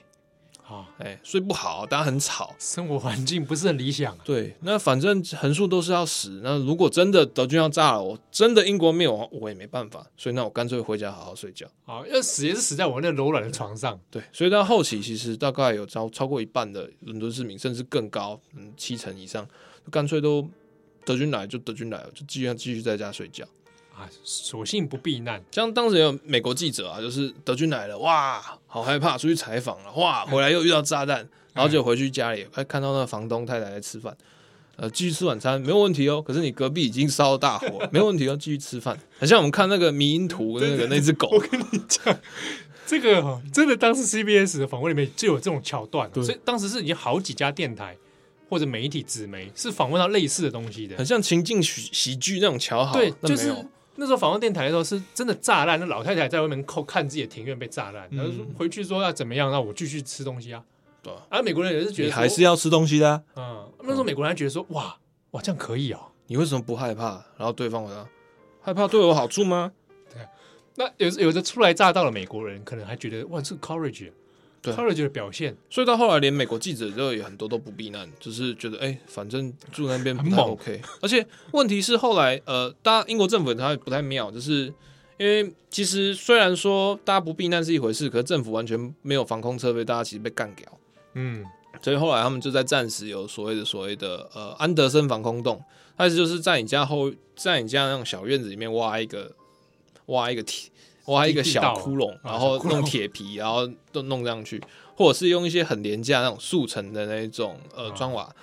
啊，哎、欸，睡不好，大家很吵，生活环境不是很理想、啊。对，那反正横竖都是要死。那如果真的德军要炸了，我真的英国灭亡，我也没办法。所以那我干脆回家好好睡觉。好，要死也是死在我那柔软的床上。对，所以到后期其实大概有超超过一半的伦敦市民，甚至更高，嗯，七成以上，干脆都德军来就德军来了，就继续继续在家睡觉。啊，索性不避难。像当时有美国记者啊，就是德军来了，哇，好害怕，出去采访了，哇，回来又遇到炸弹，然后就回去家里，还看到那个房东太太在吃饭，呃，继续吃晚餐没有问题哦。可是你隔壁已经烧大火，没有问题哦，继续吃饭。很像我们看那个迷因图那个那只狗，我跟你讲，这个真的，当时 CBS 的访问里面就有这种桥段，所以当时是已经好几家电台或者媒体纸媒是访问到类似的东西的，很像情境喜喜剧那种桥好。对，就是那时候访问电台的时候是真的炸烂，那老太太在外面扣看自己的庭院被炸烂，然后说回去说要怎么样，那我继续吃东西啊。对，而美国人也是觉得还是要吃东西的。嗯，那时候美国人还觉得说哇哇这样可以哦，你为什么不害怕？然后对方回答害怕对我有好处吗？对那有有的初来乍到的美国人，可能还觉得哇，这个 courage，对 courage 的表现，所以到后来连美国记者就有很多都不避难，就是觉得哎、欸，反正住那边不太 OK。而且问题是后来呃，大家英国政府它不太妙，就是因为其实虽然说大家不避难是一回事，可是政府完全没有防空设备，大家其实被干掉。嗯，所以后来他们就在暂时有所谓的所谓的呃安德森防空洞，它是就是在你家后，在你家那种小院子里面挖一个。挖一个铁，挖一个小窟窿，然后弄铁皮，<laughs> 然后都弄上去，或者是用一些很廉价那种速成的那种呃砖瓦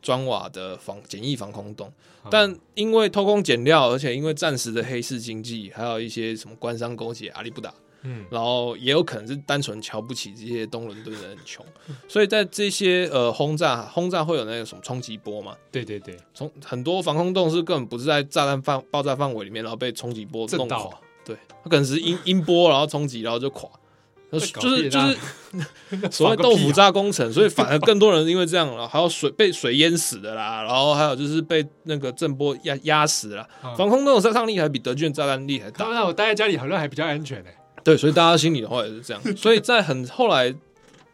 砖瓦的防简易防空洞。但因为偷工减料，而且因为战时的黑市经济，还有一些什么官商勾结，阿里不打，嗯，然后也有可能是单纯瞧不起这些东伦敦人很穷，<laughs> 所以在这些呃轰炸轰炸会有那个什么冲击波嘛？对对对，从很多防空洞是根本不是在炸弹范爆炸范围里面，然后被冲击波弄垮。对，它可能是音音波，然后冲击，然后就垮，就是就是 <laughs> 所谓豆腐渣工程，所以反而更多人因为这样，然后还有水被水淹死的啦，然后还有就是被那个震波压压死了。防空洞的杀伤力还比德军的炸弹厉害，当然我待在家里好像还比较安全呢。对，所以大家心里的话也是这样。所以在很后来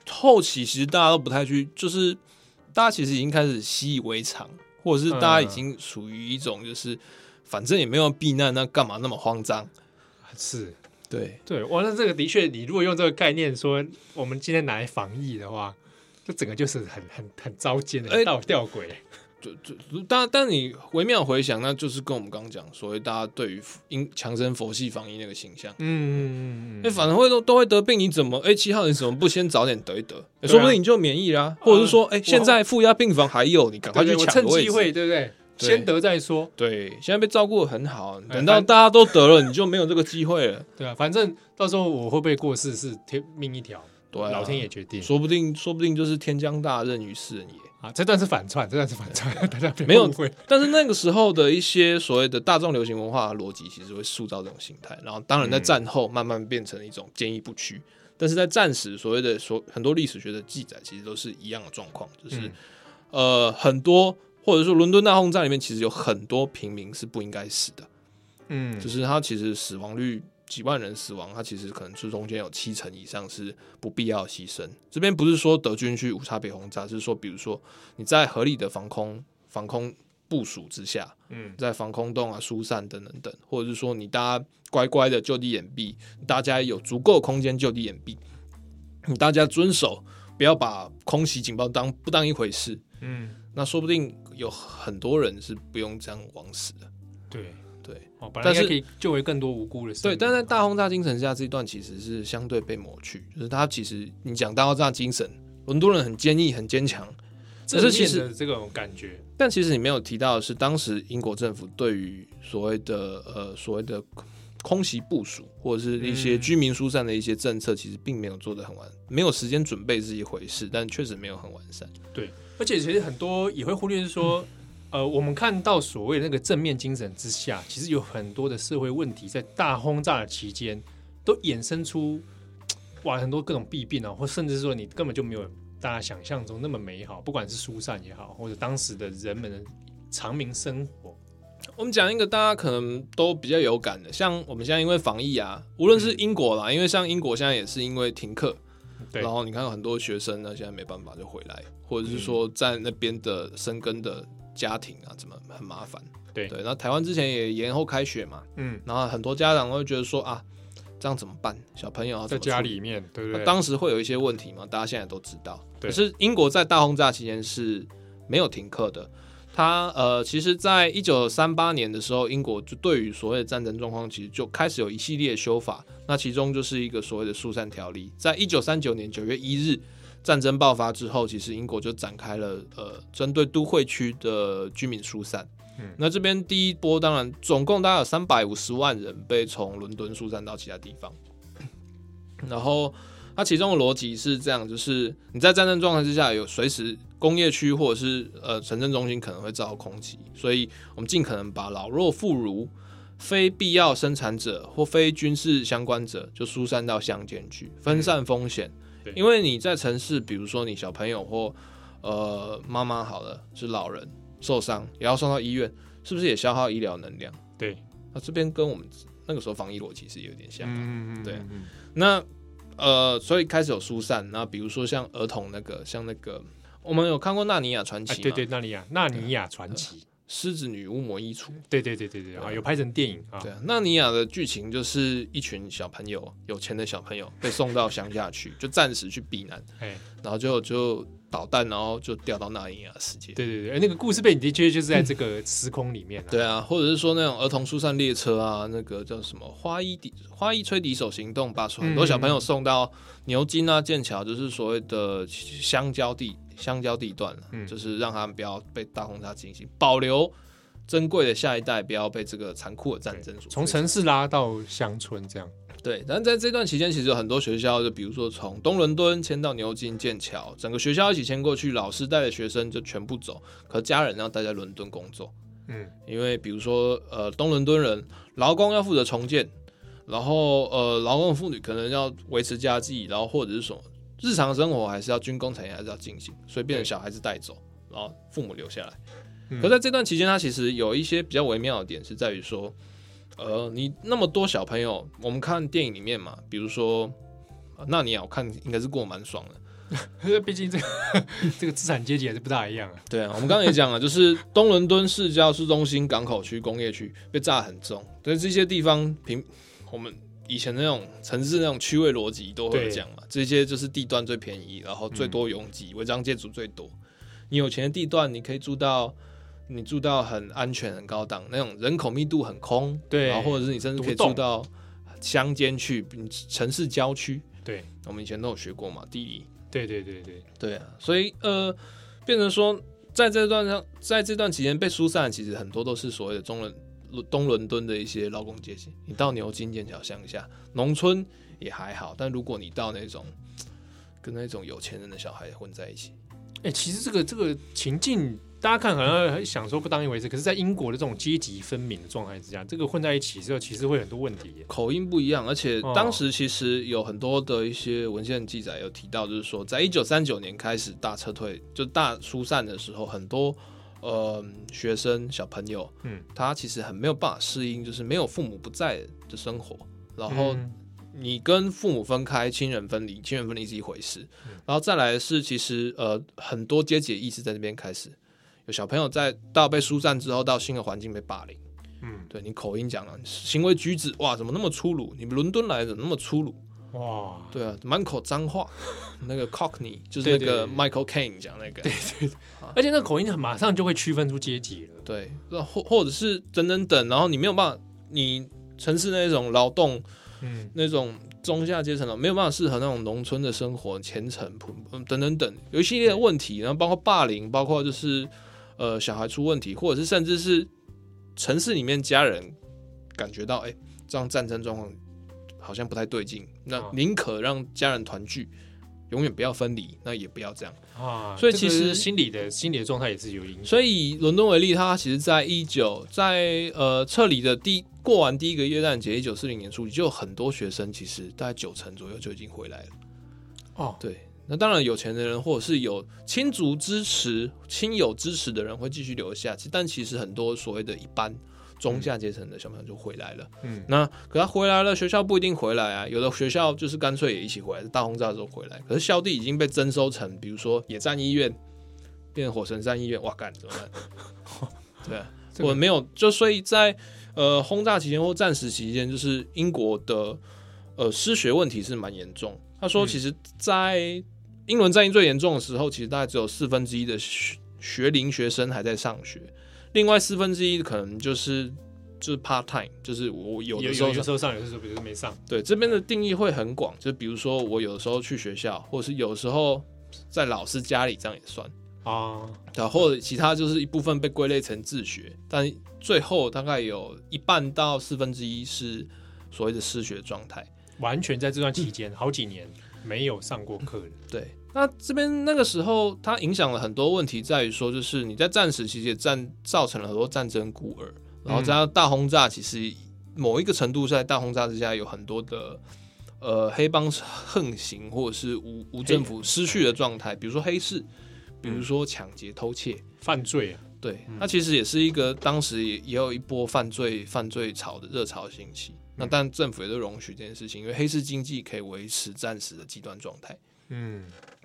后期，其实大家都不太去，就是大家其实已经开始习以为常，或者是大家已经属于一种就是反正也没有避难，那干嘛那么慌张？是，对对，哇那这个的确，你如果用这个概念说，我们今天拿来防疫的话，这整个就是很很很糟践的，倒吊鬼。就就但但你微妙回想，那就是跟我们刚刚讲，所谓大家对于因强生佛系防疫那个形象，嗯嗯嗯嗯，反正会都都会得病，你怎么哎七号你怎么不先早点得一得？说不定你就免疫啦，或者是说哎现在负压病房还有，你赶快去抢趁机会，对不对？先得再说。对，现在被照顾的很好，等到大家都得了，你就没有这个机会了。对啊，反正到时候我会不会过世是天命一条，对，老天爷决定。说不定，说不定就是天将大任于斯人也啊！这段是反串，这段是反串，<laughs> 大家没有误会。但是那个时候的一些所谓的大众流行文化逻辑，其实会塑造这种心态。然后，当然在战后慢慢变成一种坚毅不屈。但是在战时，所谓的所很多历史学的记载，其实都是一样的状况，就是呃很多。或者说，伦敦大轰炸里面其实有很多平民是不应该死的，嗯，就是他其实死亡率几万人死亡，他其实可能是中间有七成以上是不必要的牺牲。这边不是说德军去无差别轰炸，是说，比如说你在合理的防空防空部署之下，嗯，在防空洞啊疏散等等等，或者是说你大家乖乖的就地掩蔽，大家有足够空间就地掩蔽，你大家遵守，不要把空袭警报当不当一回事，嗯。那说不定有很多人是不用这样枉死的，对对，但是可以救回更多无辜的。对，但在大轰炸精神下，这一段其实是相对被抹去，就是他其实你讲大轰炸精神，很多人很坚毅、很坚强，只是其实这种感觉。但其实你没有提到的是，当时英国政府对于所谓的呃所谓的空袭部署或者是一些居民疏散的一些政策，其实并没有做得很完，没有时间准备是一回事，但确实没有很完善。对。而且其实很多也会忽略是说，呃，我们看到所谓的那个正面精神之下，其实有很多的社会问题在大轰炸的期间都衍生出哇很多各种弊病啊，或甚至说你根本就没有大家想象中那么美好，不管是疏散也好，或者当时的人们的长民生活。我们讲一个大家可能都比较有感的，像我们现在因为防疫啊，无论是英国啦，嗯、因为像英国现在也是因为停课。对然后你看很多学生呢，现在没办法就回来，或者是说在那边的生根的家庭啊，怎么很麻烦？对对。那台湾之前也延后开学嘛，嗯，然后很多家长都会觉得说啊，这样怎么办？小朋友在家里面，对不对？当时会有一些问题嘛，大家现在都知道。可是英国在大轰炸期间是没有停课的。他呃，其实，在一九三八年的时候，英国就对于所谓的战争状况，其实就开始有一系列修法。那其中就是一个所谓的疏散条例。在一九三九年九月一日战争爆发之后，其实英国就展开了呃，针对都会区的居民疏散。嗯，那这边第一波，当然总共大概有三百五十万人被从伦敦疏散到其他地方。然后它其中的逻辑是这样，就是你在战争状态之下，有随时工业区或者是呃城镇中心可能会遭到空气，所以我们尽可能把老弱妇孺、非必要生产者或非军事相关者就疏散到乡间去，分散风险。嗯、因为你在城市，比如说你小朋友或呃妈妈好了是老人受伤，也要送到医院，是不是也消耗医疗能量？对，那这边跟我们。那个时候防疫逻辑是有点像，嗯嗯对。那呃，所以开始有疏散，那比如说像儿童那个，像那个，我们有看过《纳尼亚传奇》吗？对对，纳尼亚，纳尼亚传奇，狮子女巫魔衣橱。对对对对对啊，有拍成电影啊。对啊，纳尼亚的剧情就是一群小朋友，有钱的小朋友被送到乡下去，<laughs> 就暂时去避难。哎，然后就就。导弹，然后就掉到纳尼亚世界。对对对，那个故事背景的确就是在这个 <laughs> 时空里面、啊。对啊，或者是说那种儿童疏散列车啊，那个叫什么花衣笛花衣吹笛手行动，把很多小朋友送到牛津啊、剑桥，就是所谓的香蕉地乡郊地段、嗯、就是让他们不要被大轰炸进行，保留珍贵的下一代不要被这个残酷的战争所从城市拉到乡村这样。对，但在这段期间，其实有很多学校，就比如说从东伦敦迁到牛津、剑桥，整个学校一起迁过去，老师带的学生就全部走，可家人要待在伦敦工作。嗯，因为比如说，呃，东伦敦人劳工要负责重建，然后呃，劳工妇女可能要维持家计，然后或者是什么日常生活还是要军工产业还是要进行，所以变成小孩子带走，然后父母留下来。嗯、可在这段期间，他其实有一些比较微妙的点，是在于说。呃，你那么多小朋友，我们看电影里面嘛，比如说，那你要看应该是过蛮爽的，<laughs> 毕竟这个 <laughs> 这个资产阶级还是不大一样啊。对啊，我们刚刚也讲了，就是东伦敦市郊市中心、港口区、工业区被炸很重，所以这些地方平，我们以前那种城市那种区位逻辑都会讲嘛，这些就是地段最便宜，然后最多拥挤，违章建筑最多。你有钱的地段，你可以住到。你住到很安全、很高档那种，人口密度很空，对，然后或者是你甚至可以住到乡间去，城市郊区，对，我们以前都有学过嘛，地理，对对对对。对啊，所以呃，变成说在这段上，在这段期间被疏散，其实很多都是所谓的中伦东伦敦的一些劳工阶级。你到牛津、剑桥乡下，农村也还好，但如果你到那种跟那种有钱人的小孩混在一起，哎、欸，其实这个这个情境。大家看好像想说不当一回事，可是，在英国的这种阶级分明的状态之下，这个混在一起之后，其实会很多问题。口音不一样，而且当时其实有很多的一些文献记载有提到，就是说，在一九三九年开始大撤退，就大疏散的时候，很多呃学生小朋友，嗯，他其实很没有办法适应，就是没有父母不在的生活，然后你跟父母分开，亲人分离，亲人分离是一回事，然后再来是其实呃很多阶级意识在这边开始。有小朋友在到被疏散之后，到新的环境被霸凌。嗯，对你口音讲了，行为举止哇，怎么那么粗鲁？你们伦敦来的怎么那么粗鲁？哇，对啊，满口脏话。<laughs> 那个 Cockney 就是那个 Michael Caine 讲那个，对对，对，而且那个口音马上就会区分出阶级了。对，或或者是等等等，然后你没有办法，你城市那种劳动，嗯，那种中下阶层的没有办法适合那种农村的生活，虔诚普等等等，有一系列的问题，然后包括霸凌，包括就是。呃，小孩出问题，或者是甚至是城市里面家人感觉到，哎、欸，这样战争状况好像不太对劲，那宁可让家人团聚，永远不要分离，那也不要这样啊。所以其实心理的心理的状态也是有影响。所以以伦敦为例，他其实在一九在呃撤离的第过完第一个耶诞节，一九四零年初，就有很多学生其实大概九成左右就已经回来了。哦，对。那当然，有钱的人或者是有亲族支持、亲友支持的人会继续留下。其但其实很多所谓的一般中下阶层的小朋友就回来了。嗯，那可他回来了，学校不一定回来啊。有的学校就是干脆也一起回来，大轰炸的时候回来。可是校地已经被征收成，比如说野战医院变成火神山医院，哇干怎么办？<laughs> 对啊，<laughs> 我、这个、没有就所以在呃轰炸期间或战时期间，就是英国的呃失学问题是蛮严重。他说，其实，在英伦战役最严重的时候，其实大概只有四分之一的学学龄学生还在上学，另外四分之一可能就是就是 part time，就是我有的时候有，时候上，有的时候比如说没上。对，这边的定义会很广，就比如说我有的时候去学校，或者是有时候在老师家里，这样也算啊。对，或者其他就是一部分被归类成自学，但最后大概有一半到四分之一是所谓的失学状态。完全在这段期间好几年没有上过课的。对，那这边那个时候，它影响了很多问题，在于说，就是你在战时期也战造成了很多战争孤儿，然后加上大轰炸，其实某一个程度在大轰炸之下有很多的呃黑帮横行，或者是无无政府失序的状态，比如说黑市，比如说抢劫、偷窃、犯罪啊。对，那其实也是一个当时也也有一波犯罪犯罪潮的热潮兴起。那但政府也都容许这件事情，因为黑市经济可以维持暂时的极端状态。嗯，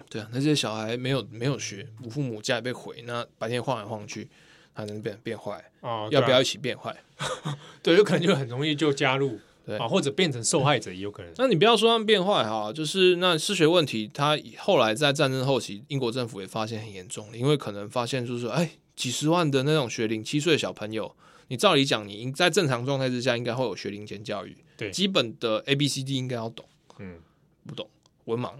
对啊，那些小孩没有没有学，无父母家也被毁，那白天晃来晃去，还能变变坏啊？要不要一起变坏？<laughs> 对，有可能就很容易就加入，<laughs> 对啊，或者变成受害者也有可能。那你不要说他们变坏哈，就是那失学问题，他后来在战争后期，英国政府也发现很严重，因为可能发现就是说，哎。几十万的那种学龄七岁的小朋友，你照理讲，你应在正常状态之下，应该会有学龄前教育，对，基本的 A B C D 应该要懂，嗯，不懂文盲，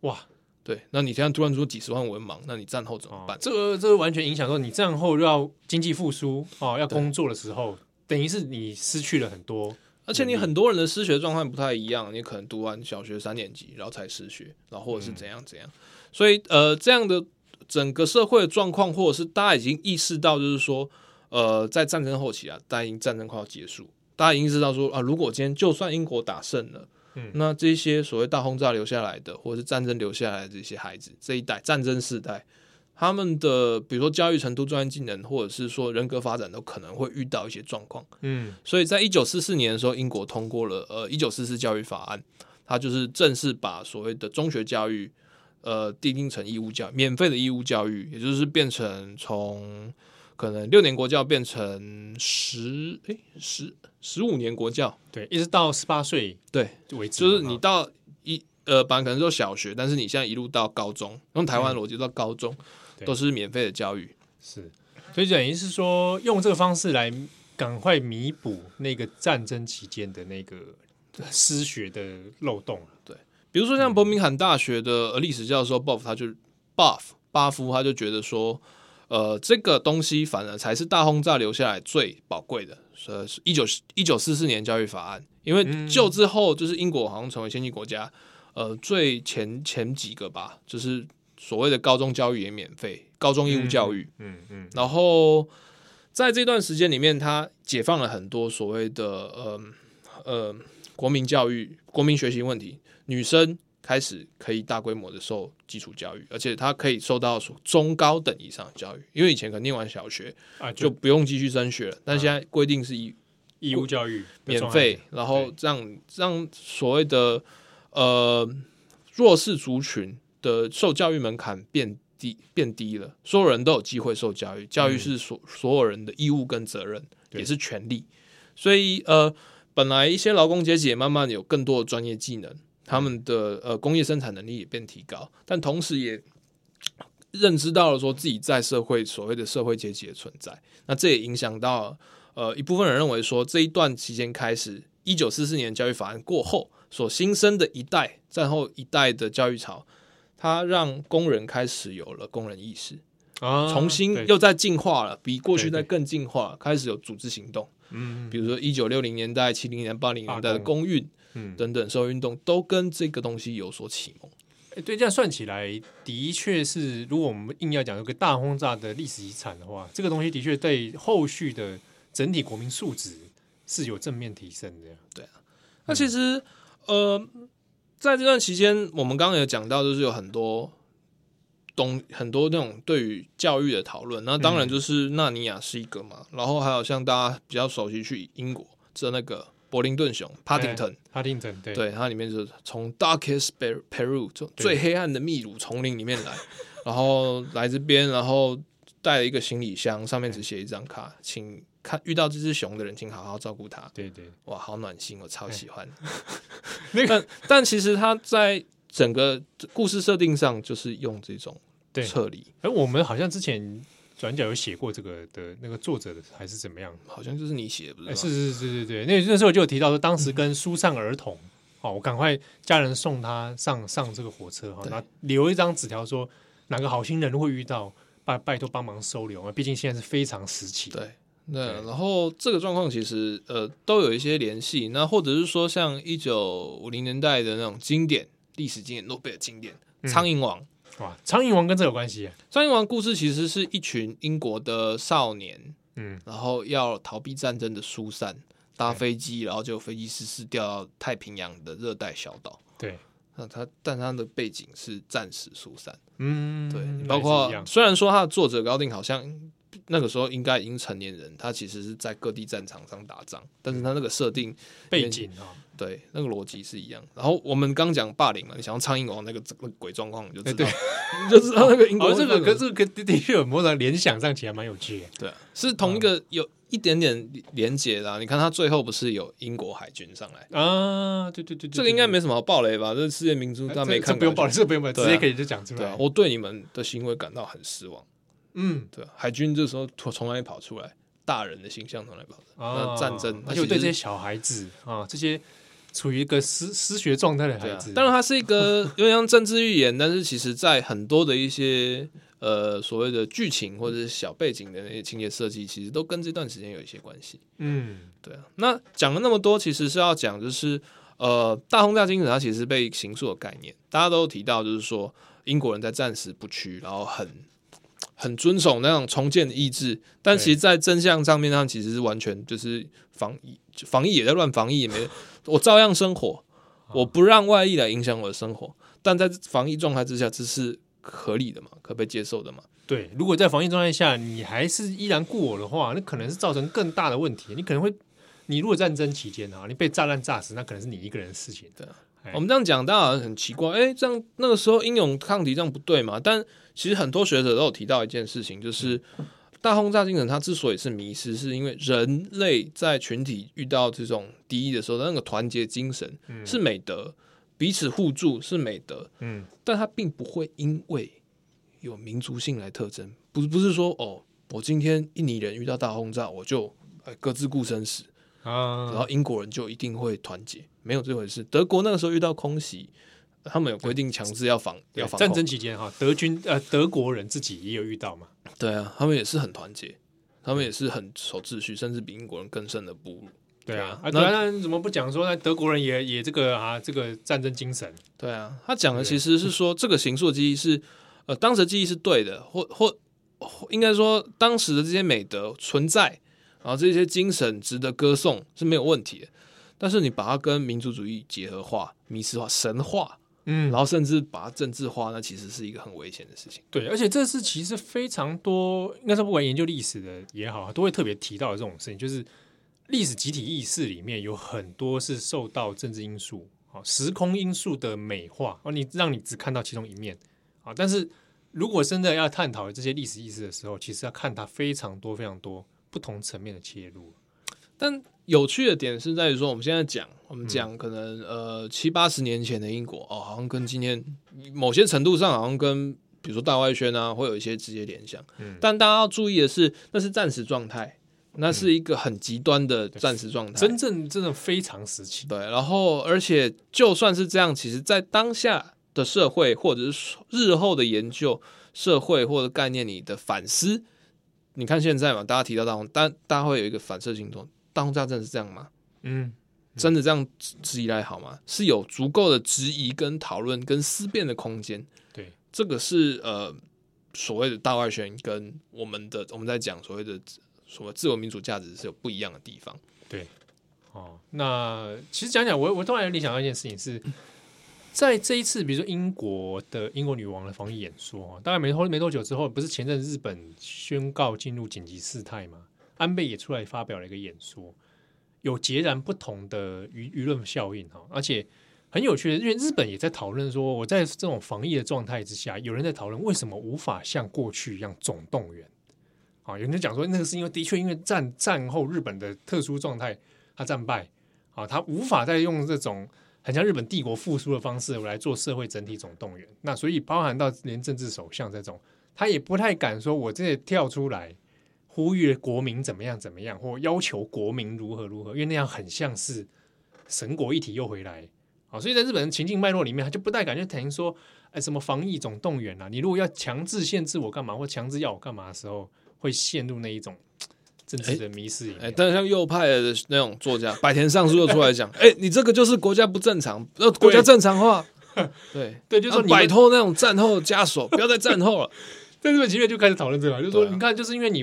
哇，对，那你现在突然说几十万文盲，那你战后怎么办？哦、这个这个完全影响说你战后要经济复苏哦，要工作的时候，等于是你失去了很多，而且你很多人的失学状况不太一样，你可能读完小学三年级然后才失学，然后或者是怎样怎样，嗯、所以呃这样的。整个社会的状况，或者是大家已经意识到，就是说，呃，在战争后期啊，大家已经战争快要结束，大家已经知道说啊，如果今天就算英国打胜了，嗯，那这些所谓大轰炸留下来的，或者是战争留下来的这些孩子，这一代战争世代，他们的比如说教育程度、专业技能，或者是说人格发展，都可能会遇到一些状况，嗯，所以在一九四四年的时候，英国通过了呃一九四四教育法案，它就是正式把所谓的中学教育。呃，定定成义务教，免费的义务教育，也就是变成从可能六年国教变成十诶十十五年国教，对，一直到十八岁对为止，就是你到一呃，本来可能就小学，但是你现在一路到高中，用台湾逻辑到高中、嗯、都是免费的教育，是，所以等于是说用这个方式来赶快弥补那个战争期间的那个失学的漏洞，对。比如说像伯明翰大学的历史教授 Buff，他就 Buff 巴夫，他就觉得说，呃，这个东西反而才是大轰炸留下来最宝贵的，呃，是一九一九四四年教育法案，因为就之后就是英国好像成为先进国家，呃，最前前几个吧，就是所谓的高中教育也免费，高中义务教育，嗯嗯，嗯，然后在这段时间里面，他解放了很多所谓的呃呃国民教育、国民学习问题。女生开始可以大规模的受基础教育，而且他可以受到中高等以上的教育，因为以前可能念完小学啊就不用继续升学了，但现在规定是义义务教育免费，然后让让所谓的呃弱势族群的受教育门槛变低变低了，所有人都有机会受教育，教育是所所有人的义务跟责任，也是权利，所以呃本来一些劳工阶级也慢慢有更多的专业技能。他们的呃工业生产能力也变提高，但同时也认知到了说自己在社会所谓的社会阶级的存在。那这也影响到呃一部分人认为说，这一段期间开始，一九四四年教育法案过后所新生的一代战后一代的教育潮，它让工人开始有了工人意识啊，重新又在进化了，比过去再更进化，开始有组织行动。嗯，比如说一九六零年代、七零年、八零年代的工运。嗯，等等，社会运动都跟这个东西有所启蒙。哎，对，这样算起来，的确是，如果我们硬要讲一个大轰炸的历史遗产的话，这个东西的确对后续的整体国民素质是有正面提升的。对啊，那其实，呃，在这段期间，我们刚刚有讲到，就是有很多东很多那种对于教育的讨论。那当然就是纳尼亚是一个嘛，然后还有像大家比较熟悉去英国这那个。柏林顿熊，Paddington，Paddington，对，对，它里面就是从 Darkest Peru，从最黑暗的秘鲁丛林里面来，<laughs> 然后来这边，然后带了一个行李箱，上面只写一张卡，请看遇到这只熊的人，请好好照顾它。对对，哇，好暖心，我超喜欢。<laughs> 那个，但其实它在整个故事设定上，就是用这种撤离。而我们好像之前。转角有写过这个的那个作者的还是怎么样？好像就是你写的，不是？是是是是对，那那时候就有提到说，当时跟疏散儿童，好、嗯，我赶快家人送他上上这个火车哈，那留一张纸条说哪个好心人会遇到，拜拜托帮忙收留啊，毕竟现在是非常时期。对，那，然后这个状况其实呃都有一些联系，那或者是说像一九五零年代的那种经典历史经典诺贝尔经典《苍蝇王》哇，《苍蝇王》跟这有关系？《苍蝇王》故事其实是一群英国的少年，嗯，然后要逃避战争的疏散，搭飞机，然后就飞机失事掉到太平洋的热带小岛。对，那他但他的背景是战时疏散，嗯，对，包括虽然说他的作者高定好像。那个时候应该已经成年人，他其实是在各地战场上打仗，但是他那个设定背景啊，对，那个逻辑是一样。然后我们刚讲霸凌嘛，你想要苍蝇王那个那个鬼状况，你就知道，对 <laughs> 你就知道那个英国、哦、这个跟这个的确有某种联想上起来蛮有趣的，对，是同一个有一点点连结的、啊。你看他最后不是有英国海军上来啊？对对对，对，这个应该没什么好暴雷吧？这世界名著他没看，这不用暴雷，这不用暴雷，直接可以就讲出来。对啊，我对你们的行为感到很失望。嗯，对，海军这时候从从哪里跑出来？大人的形象从哪里跑出来？啊，战争，而且对这些小孩子啊，这些处于一个失失学状态的孩子，当然它是一个 <laughs> 有点像政治预言，但是其实在很多的一些呃所谓的剧情或者是小背景的那些情节设计，其实都跟这段时间有一些关系。嗯，对啊。那讲了那么多，其实是要讲就是呃大轰炸精神，它其实被刑诉的概念，大家都提到就是说英国人在战时不屈，然后很。很遵守那种重建的意志，但其实，在真相上面上，其实是完全就是防疫，防疫也在乱防疫，也没我照样生活，我不让外力来影响我的生活，但在防疫状态之下，这是合理的嘛？可被接受的嘛？对，如果在防疫状态下，你还是依然故我的话，那可能是造成更大的问题。你可能会，你如果战争期间啊，你被炸弹炸死，那可能是你一个人的事情的。我们这样讲，大家好像很奇怪，哎、欸，这样那个时候英勇抗敌这样不对嘛？但其实很多学者都有提到一件事情，就是大轰炸精神它之所以是迷失，是因为人类在群体遇到这种敌意的时候，那个团结精神是美德，彼此互助是美德，嗯，但它并不会因为有民族性来特征，不是不是说哦，我今天印尼人遇到大轰炸，我就各自顾生死。啊，然后英国人就一定会团结，没有这回事。德国那个时候遇到空袭，他们有规定强制要防，要防。战争期间哈，德军呃德国人自己也有遇到嘛？对啊，他们也是很团结，他们也是很守秩序，甚至比英国人更深的步入。对啊，啊，那怎么不讲说呢德国人也也这个啊这个战争精神？对啊，他讲的其实是说 <laughs> 这个形塑记忆是呃当时的记忆是对的，或或应该说当时的这些美德存在。然后这些精神值得歌颂是没有问题的，但是你把它跟民族主义结合化、迷失化、神化，嗯，然后甚至把它政治化，那其实是一个很危险的事情。对，而且这是其实非常多，应该说不管研究历史的也好，都会特别提到的这种事情，就是历史集体意识里面有很多是受到政治因素、啊时空因素的美化，哦，你让你只看到其中一面啊。但是如果真的要探讨这些历史意识的时候，其实要看它非常多、非常多。不同层面的切入，但有趣的点是在于说，我们现在讲，我们讲可能、嗯、呃七八十年前的英国哦，好像跟今天某些程度上好像跟比如说大外宣啊，会有一些直接联想。嗯，但大家要注意的是，那是暂时状态，那是一个很极端的暂时状态，真正真的非常时期。对，然后而且就算是这样，其实在当下的社会或者是日后的研究社会或者概念里的反思。你看现在嘛，大家提到大红，大大家会有一个反射行动，大轰炸真的是这样吗？嗯，嗯，真的这样质疑来好吗？是有足够的质疑跟讨论跟思辨的空间。对，这个是呃所谓的大外宣跟我们的我们在讲所谓的所谓自由民主价值是有不一样的地方。对，哦，那其实讲讲我我突然有联想到一件事情是。在这一次，比如说英国的英国女王的防疫演说，大概没多没多久之后，不是前阵日本宣告进入紧急事态吗？安倍也出来发表了一个演说，有截然不同的舆舆论效应哈，而且很有趣的，因为日本也在讨论说，我在这种防疫的状态之下，有人在讨论为什么无法像过去一样总动员啊？有人讲说，那个是因为的确因为战战后日本的特殊状态，他战败啊，他无法再用这种。很像日本帝国复苏的方式来做社会整体总动员，那所以包含到连政治首相这种，他也不太敢说，我这跳出来呼吁国民怎么样怎么样，或要求国民如何如何，因为那样很像是神国一体又回来啊。所以在日本人情境脉络里面，他就不太敢去谈说，哎，什么防疫总动员啊？你如果要强制限制我干嘛，或强制要我干嘛的时候，会陷入那一种政治的迷失。哎，但是像右派的那种作家，百田尚书又出来讲，<laughs> 哎，你这个就是国家不正常，要，国家正常化。对 <laughs> 对，就是说摆脱那种战后枷锁，不要再战后了。<laughs> 在日本企业就开始讨论这个，就是说，你看，就是因为你。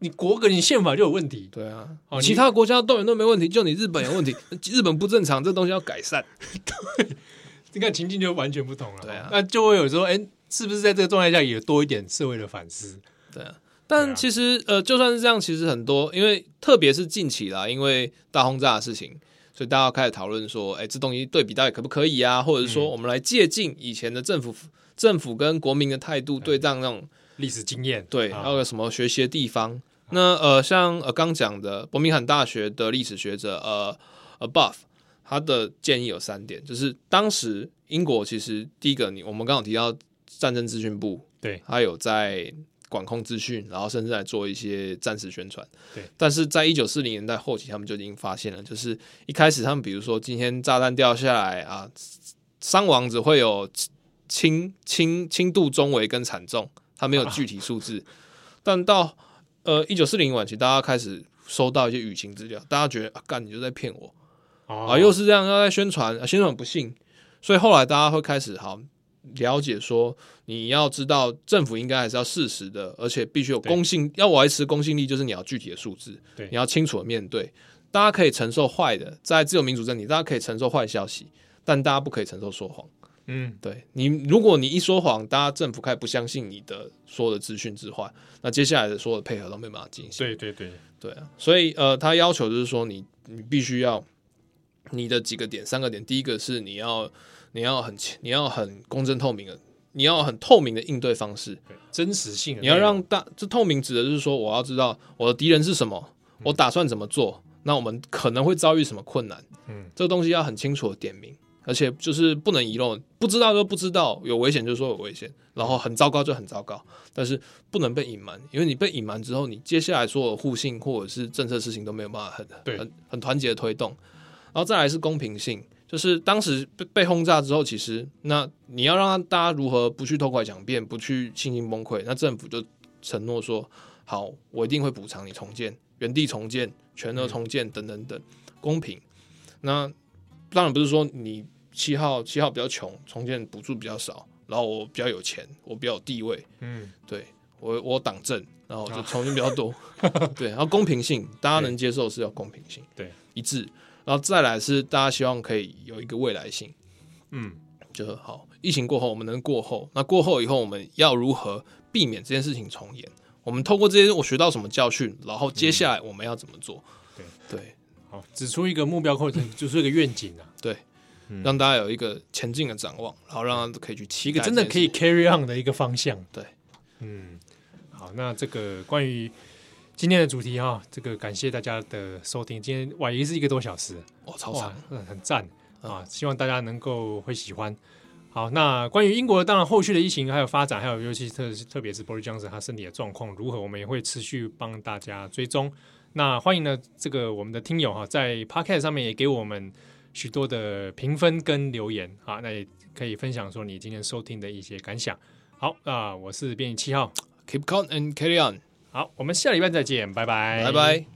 你国格，你宪法就有问题。对啊，其他国家动员都没问题，就你日本有问题。<laughs> 日本不正常，这东西要改善。对，<laughs> 你看情境就完全不同了。对啊，那就会有时候，哎，是不是在这个状态下也多一点社会的反思？对啊，但其实呃，就算是这样，其实很多，因为特别是近期啦，因为大轰炸的事情，所以大家开始讨论说，哎，这东西对比到底可不可以啊？或者说，我们来借鉴以前的政府、政府跟国民的态度对仗那种。历史经验对，还有什么学习的地方？那呃，像呃刚讲的伯明翰大学的历史学者呃 Above，他的建议有三点，就是当时英国其实第一个，你我们刚好提到战争资讯部，对，他有在管控资讯，然后甚至来做一些战时宣传，对。但是在一九四零年代后期，他们就已经发现了，就是一开始他们比如说今天炸弹掉下来啊，伤亡只会有轻轻轻度、中微跟惨重。他没有具体数字，啊、但到呃一九四零晚期，大家开始收到一些舆情资料，大家觉得啊，干你就在骗我、哦、啊，又是这样，要在宣传，啊、宣传不信，所以后来大家会开始好了解说，你要知道政府应该还是要事实的，而且必须有公信，要维持公信力，就是你要具体的数字，对，你要清楚的面对，大家可以承受坏的，在自由民主政体，大家可以承受坏消息，但大家不可以承受说谎。嗯，对你，如果你一说谎，大家政府开始不相信你的说的资讯之话，那接下来的所有的配合都没办法进行。对对对。对啊，所以呃，他要求就是说你，你你必须要你的几个点，三个点，第一个是你要你要很你要很公正透明的，你要很透明的应对方式，真实性，你要让大这透明指的就是说，我要知道我的敌人是什么，我打算怎么做，嗯、那我们可能会遭遇什么困难，嗯，这个东西要很清楚的点明。而且就是不能遗漏，不知道就不知道，有危险就说有危险，然后很糟糕就很糟糕，但是不能被隐瞒，因为你被隐瞒之后，你接下来所有互信或者是政策事情都没有办法很很很团结的推动，然后再来是公平性，就是当时被被轰炸之后，其实那你要让大家如何不去偷拐抢骗，不去信心崩溃，那政府就承诺说好，我一定会补偿你重建，原地重建，全额重建等等等，公平。那当然不是说你。七号七号比较穷，重建补助比较少，然后我比较有钱，我比较有地位，嗯，对我我党政，然后就重建比较多，<laughs> 对，然后公平性，大家能接受是要公平性，对，一致，然后再来是大家希望可以有一个未来性，嗯，就好，疫情过后我们能过后，那过后以后我们要如何避免这件事情重演？我们透过这些我学到什么教训，然后接下来我们要怎么做？对。对，好，指出一个目标或者指出一个愿景啊，对。让大家有一个前进的展望，然后让他可以去期一个真的可以 carry on 的一个方向。对，嗯，好，那这个关于今天的主题哈，这个感谢大家的收听。今天晚一是一个多小时，哦，超长，嗯，很赞啊！希望大家能够会喜欢。好，那关于英国当然后续的疫情还有发展，还有尤其特特别是 Boris Johnson 他身体的状况如何，我们也会持续帮大家追踪。那欢迎呢，这个我们的听友哈，在 Podcast 上面也给我们。许多的评分跟留言啊，那也可以分享说你今天收听的一些感想。好，那我是编辑七号，Keep calm and carry on。好，我们下礼拜再见，拜拜，拜拜。